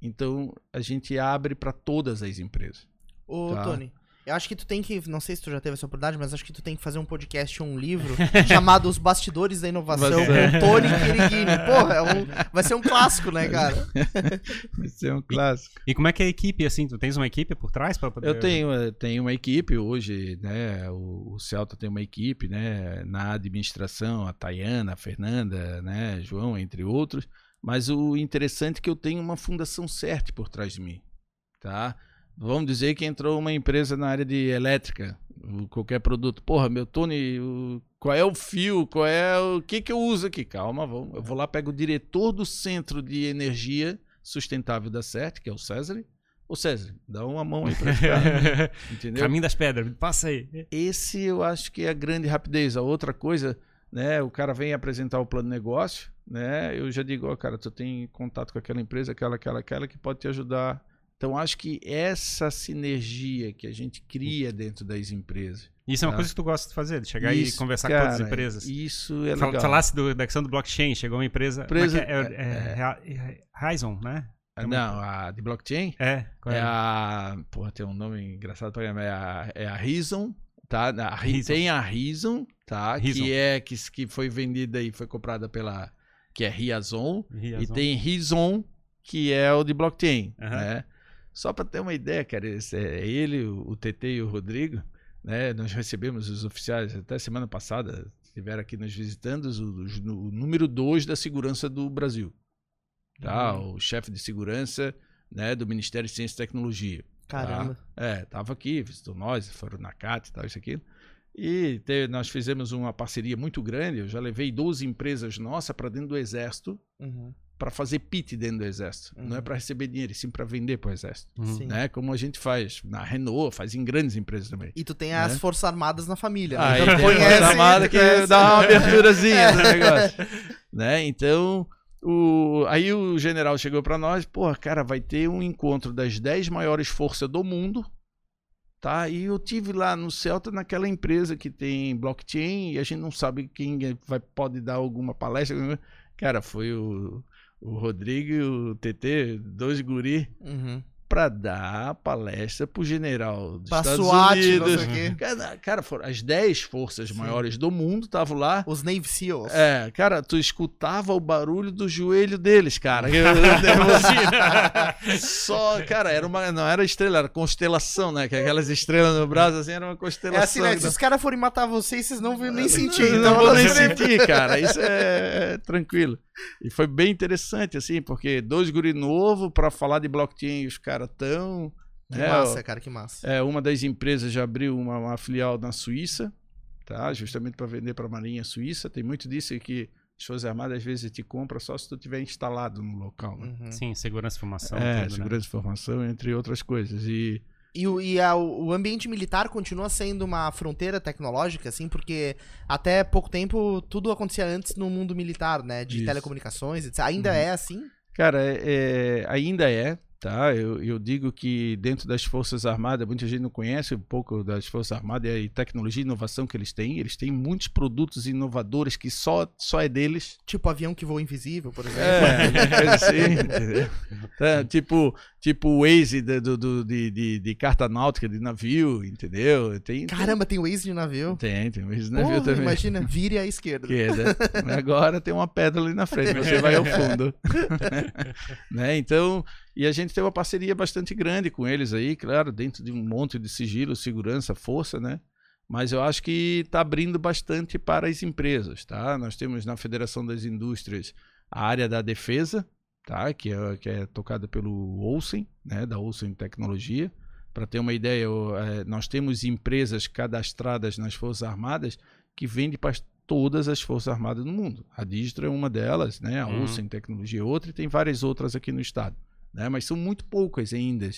Então, a gente abre para todas as empresas. Ô, tá? Tony, eu acho que tu tem que, não sei se tu já teve essa oportunidade, mas acho que tu tem que fazer um podcast ou um livro <laughs> chamado Os Bastidores da Inovação com Tony Kirigini. Porra, é um, vai ser um clássico, né, cara? <laughs> vai ser um clássico. E, e, como é que é a equipe, assim? Tu tens uma equipe por trás para poder... Eu tenho, tenho uma equipe hoje, né? O, o Celta tem uma equipe, né? Na administração, a Tayana, a Fernanda, né? João, entre outros. Mas o interessante é que eu tenho uma fundação CERT por trás de mim, tá? Vamos dizer que entrou uma empresa na área de elétrica, qualquer produto. Porra, meu Tony, qual é o fio? Qual é o que que eu uso aqui? Calma, vamos, eu vou lá pego o diretor do Centro de Energia Sustentável da CERT, que é o César. Ô César, dá uma mão aí pra ficar, <laughs> entendeu? Caminho das pedras, passa aí. Esse eu acho que é a grande rapidez. A outra coisa, né, o cara vem apresentar o plano de negócio, né? Eu já digo, ó, cara, tu tem contato com aquela empresa, aquela, aquela, aquela que pode te ajudar então, acho que essa sinergia que a gente cria dentro das empresas. Isso é uma tá? coisa que tu gosta de fazer, de chegar isso, e conversar cara, com outras empresas. Isso é legal. Falasse do, da questão do blockchain, chegou uma empresa. empresa é, é, é, é, Horizon, né? Ah, não, a de blockchain? É. É, a. Porra, tem um nome engraçado para é a, é a Reason, tá? A, Tem a Reason, tá? Reason. Que é que, que foi vendida e foi comprada pela. Que é Riazon. E tem Reason, que é o de blockchain. Uhum. Né? Só para ter uma ideia, cara, é ele, o TT e o Rodrigo, né? Nós recebemos os oficiais até semana passada, estiveram aqui nos visitando, o, o número 2 da segurança do Brasil. Tá? Uhum. O chefe de segurança né, do Ministério de Ciência e Tecnologia. Tá? Caramba. Tá? É, estava aqui, visitou nós, foram na CAT e tal, isso aqui. E te, nós fizemos uma parceria muito grande. Eu já levei 12 empresas nossas para dentro do Exército uhum para fazer pit dentro do exército. Uhum. Não é uhum. para receber dinheiro, sim para vender para o exército. Uhum. Né? Como a gente faz na Renault, faz em grandes empresas também. E tu tem as né? Forças Armadas na família. Né? Aí então, tem conhece, Força Armada que conhece. dá uma aberturazinha no negócio. <laughs> né? Então, o... aí o general chegou para nós, pô, cara, vai ter um encontro das 10 maiores forças do mundo, tá? E eu tive lá no Celta naquela empresa que tem blockchain e a gente não sabe quem vai pode dar alguma palestra. Cara, foi o o Rodrigo e o TT, dois guri, uhum. Para dar palestra pro general dos pra Estados SWAT, Unidos. Cara, cara, foram as 10 forças Sim. maiores do mundo estavam lá. Os Navy SEALs. É, cara, tu escutava o barulho do joelho deles, cara. <laughs> <laughs> Só, cara, era uma, não era estrela, era constelação, né? Que aquelas estrelas no braço, assim, era uma constelação. É assim, né? Se os caras forem matar vocês, vocês não vão nem sentir. Então não vão nem sentir, <laughs> cara. Isso é, é tranquilo. E foi bem interessante, assim, porque dois guri novo para falar de blockchain, os caras tão. Que é, massa, cara, que massa. É, uma das empresas já abriu uma, uma filial na Suíça, tá? Justamente para vender para a Marinha Suíça. Tem muito disso que as Forças Armadas às vezes te compram só se tu tiver instalado no local. Né? Uhum. Sim, segurança e informação. É, tudo, né? segurança e né? informação, entre outras coisas. E e, o, e a, o ambiente militar continua sendo uma fronteira tecnológica, assim, porque até pouco tempo tudo acontecia antes no mundo militar, né? De Isso. telecomunicações, etc. Ainda uhum. é assim? Cara, é, é, ainda é. Tá? Eu, eu digo que dentro das Forças Armadas, muita gente não conhece um pouco das Forças Armadas e tecnologia e inovação que eles têm. Eles têm muitos produtos inovadores que só, só é deles. Tipo avião que voa invisível, por exemplo. É, assim, <laughs> é, tipo, tipo o Waze de, do, do, de, de, de, carta náutica de navio, entendeu? Tem, Caramba, tem, tem Waze de navio? Tem, tem Waze de navio Porra, também. Imagina, <laughs> vire à esquerda. esquerda. <laughs> Agora tem uma pedra ali na frente, você vai ao fundo. <laughs> né? Então, e a gente tem uma parceria bastante grande com eles aí, claro, dentro de um monte de sigilo, segurança, força, né? Mas eu acho que está abrindo bastante para as empresas, tá? Nós temos na Federação das Indústrias a área da defesa, tá? Que é, que é tocada pelo Olsen, né? Da Olsen Tecnologia. Para ter uma ideia, é, nós temos empresas cadastradas nas Forças Armadas que vendem para todas as Forças Armadas do mundo. A Digitro é uma delas, né? A uhum. Olsen Tecnologia é outra e tem várias outras aqui no estado né? mas são muito poucas ainda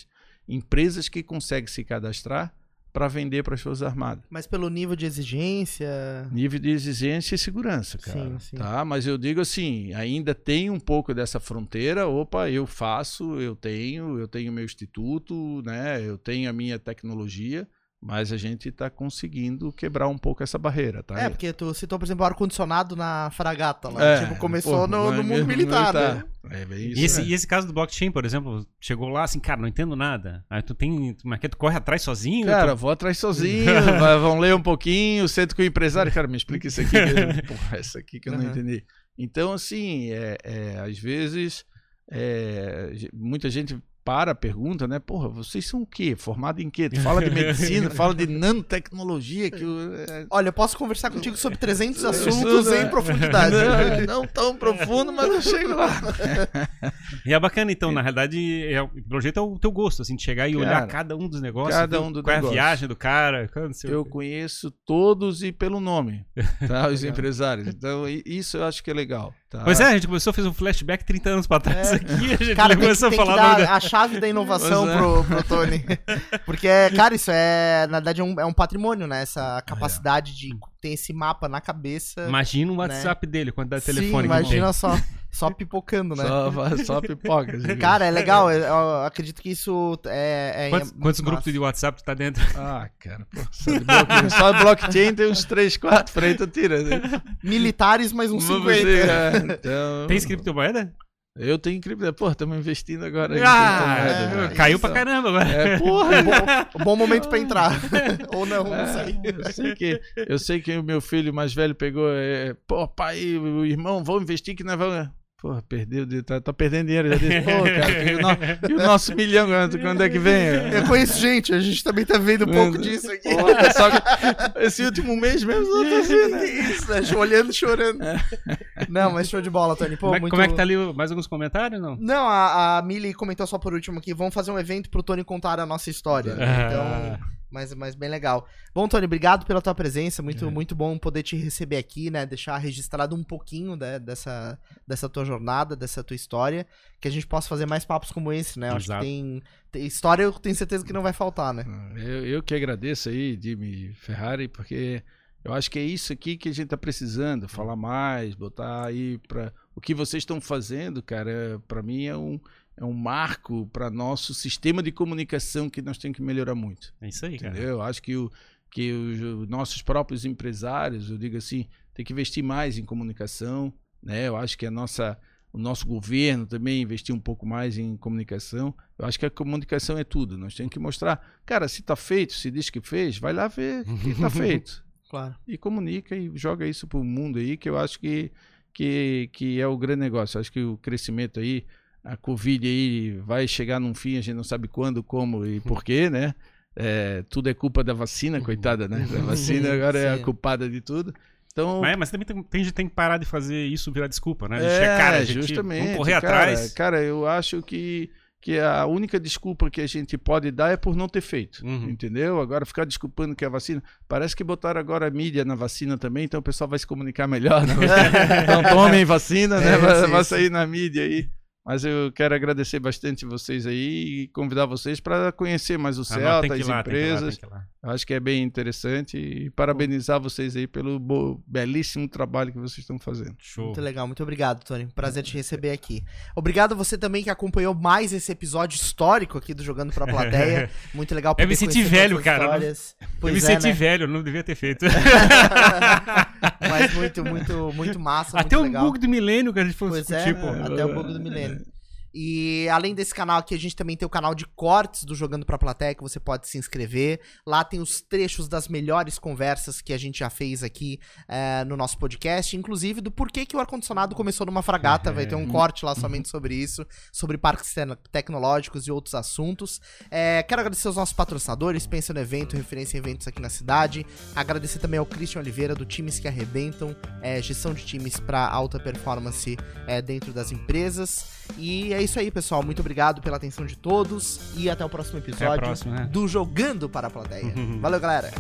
empresas que conseguem se cadastrar para vender para as Forças Armadas. Mas pelo nível de exigência. Nível de exigência e segurança, cara. Sim, sim. Tá? Mas eu digo assim, ainda tem um pouco dessa fronteira. Opa, eu faço, eu tenho, eu tenho meu instituto, né? Eu tenho a minha tecnologia. Mas a gente está conseguindo quebrar um pouco essa barreira, tá? É, porque tu citou, por exemplo, o ar-condicionado na fragata lá. É, tipo, começou pô, no, no, mundo militar, militar, né? É bem isso. E esse, é. e esse caso do blockchain, por exemplo, chegou lá assim, cara, não entendo nada. Aí tu tem. Mas que tu corre atrás sozinho? Cara, tu... vou atrás sozinho, <laughs> vai, vão ler um pouquinho, sento com o empresário. Cara, me explica isso aqui. <laughs> Porra, essa aqui que eu não uhum. entendi. Então, assim, é, é às vezes, é, muita gente para a pergunta, né? Porra, vocês são o quê? Formado em quê? Tu fala de medicina, <laughs> fala de nanotecnologia. Que eu, é... Olha, eu posso conversar contigo sobre 300 assuntos em profundidade. Não, não tão profundo, mas eu chego lá. <laughs> E é bacana, então, na realidade, é, pelo jeito é o teu gosto, assim, de chegar e cara, olhar cada um dos negócios. Cada um do qual negócio. é a viagem do cara. Eu conheço todos e pelo nome, <laughs> tá? Os empresários. Então, isso eu acho que é legal. Tá. Pois é, a gente começou, fez um flashback 30 anos pra trás é. aqui, a gente cara, começou tem, a falar... a chave da inovação é. pro, pro Tony. <laughs> Porque, cara, isso é, na verdade, é um, é um patrimônio, né? Essa capacidade é. de ter esse mapa na cabeça. Imagina o né? WhatsApp né? dele, quantidade de telefone Sim, imagina só. Só pipocando, né? Só, só pipoca. <laughs> Assim. Cara, é legal. Eu, eu, acredito que isso é. é quantos, é quantos grupos de WhatsApp tu tá dentro? <laughs> Ah, cara, pô, só, blockchain, só blockchain tem uns 3, 4 por aí, tu tira. Né? Militares, mais uns 50. É, <laughs> então... Tem criptomoeda? Eu tenho cripto. Pô, estamos investindo agora ah, em é, Caiu pra caramba agora. É, porra. bom, <laughs> bom, momento pra entrar. <laughs> Ou não, não sei. Eu sei que, eu sei que o meu filho mais velho pegou. É, pô, pai, o irmão, vamos investir que nós vamos. Porra, perdeu, tá, tá perdendo dinheiro. Já disse, pô, cara, e o, no, e o, nosso milhão, quando é que vem? Eu conheço gente, a gente também tá vendo um pouco disso aqui. Porra, só esse último mês mesmo, eu tô assim, né? Isso, né? Olhando e chorando. Não, mas show de bola, Tony. Pô, como, é, muito... como é que tá ali? Mais alguns comentários, não? Não, a, a Mili comentou só por último aqui, vamos fazer um evento pro Tony contar a nossa história. Ah. Então mas, mas bem legal. Bom, Tony, obrigado pela tua presença. Muito, é. muito bom poder te receber aqui, né? Deixar registrado um pouquinho né, dessa, dessa tua jornada, dessa tua história. Que a gente possa fazer mais papos como esse, né? Acho que tem, tem, História eu tenho certeza que não vai faltar, né? Ah, eu, eu que agradeço aí, Jimmy Ferrari, porque eu acho que é isso aqui que a gente tá precisando. Falar mais, botar aí para O que vocês estão fazendo, cara, para mim é um é um marco para nosso sistema de comunicação que nós temos que melhorar muito. É isso aí, entendeu? cara. Eu acho que, o, que os nossos próprios empresários, eu digo assim, tem que investir mais em comunicação. Né? Eu acho que a nossa, o nosso governo também investir um pouco mais em comunicação. Eu acho que a comunicação é tudo. Nós temos que mostrar, cara, se está feito, se diz que fez, vai lá ver que está <laughs> feito. claro. E comunica e joga isso para o mundo aí, que eu acho que, que, que é o grande negócio. Eu acho que o crescimento aí a Covid aí vai chegar num fim, a gente não sabe quando, como e porquê, né? É, tudo é culpa da vacina, coitada, né? A vacina agora é a culpada de tudo. Então, mas, mas também tem, tem, tem que parar de fazer isso virar desculpa, né? A gente é, cara, gente, justamente. Vamos correr cara, atrás. Cara, eu acho que, que a única desculpa que a gente pode dar é por não ter feito, uhum. entendeu? Agora ficar desculpando que a vacina... Parece que botaram agora a mídia na vacina também, então o pessoal vai se comunicar melhor. Né? <laughs> então tomem vacina, né? É, vai, vai sair na mídia aí. Mas eu quero agradecer bastante vocês aí e convidar vocês para conhecer mais o ah, Celta, as lá, empresas. Eu acho que é bem interessante e parabenizar vocês aí pelo belíssimo trabalho que vocês estão fazendo. Show. Muito legal, muito obrigado, Tony. Prazer te receber aqui. Obrigado a você também que acompanhou mais esse episódio histórico aqui do Jogando pra Plateia. <laughs> Muito legal Eu me senti velho, cara. eu me é, senti né? velho, não devia ter feito. <laughs> Mas muito, muito, muito massa. Até muito o bug do milênio que a gente fosse pois discutir, é. Até o bug do milênio. E além desse canal aqui, a gente também tem o canal de cortes do Jogando Pra Plateia, que você pode se inscrever. Lá tem os trechos das melhores conversas que a gente já fez aqui é, no nosso podcast, inclusive do porquê que o ar-condicionado começou numa fragata. Vai ter um corte lá somente sobre isso, sobre parques tecnológicos e outros assuntos. É, quero agradecer aos nossos patrocinadores, Pensa no Evento, referência em eventos aqui na cidade. Agradecer também ao Christian Oliveira, do Times que Arrebentam, é, gestão de times para alta performance dentro das empresas. E é isso aí, pessoal. Muito obrigado pela atenção de todos e até o próximo episódio próxima, né? do Jogando para a Plateia. <laughs> Valeu, galera!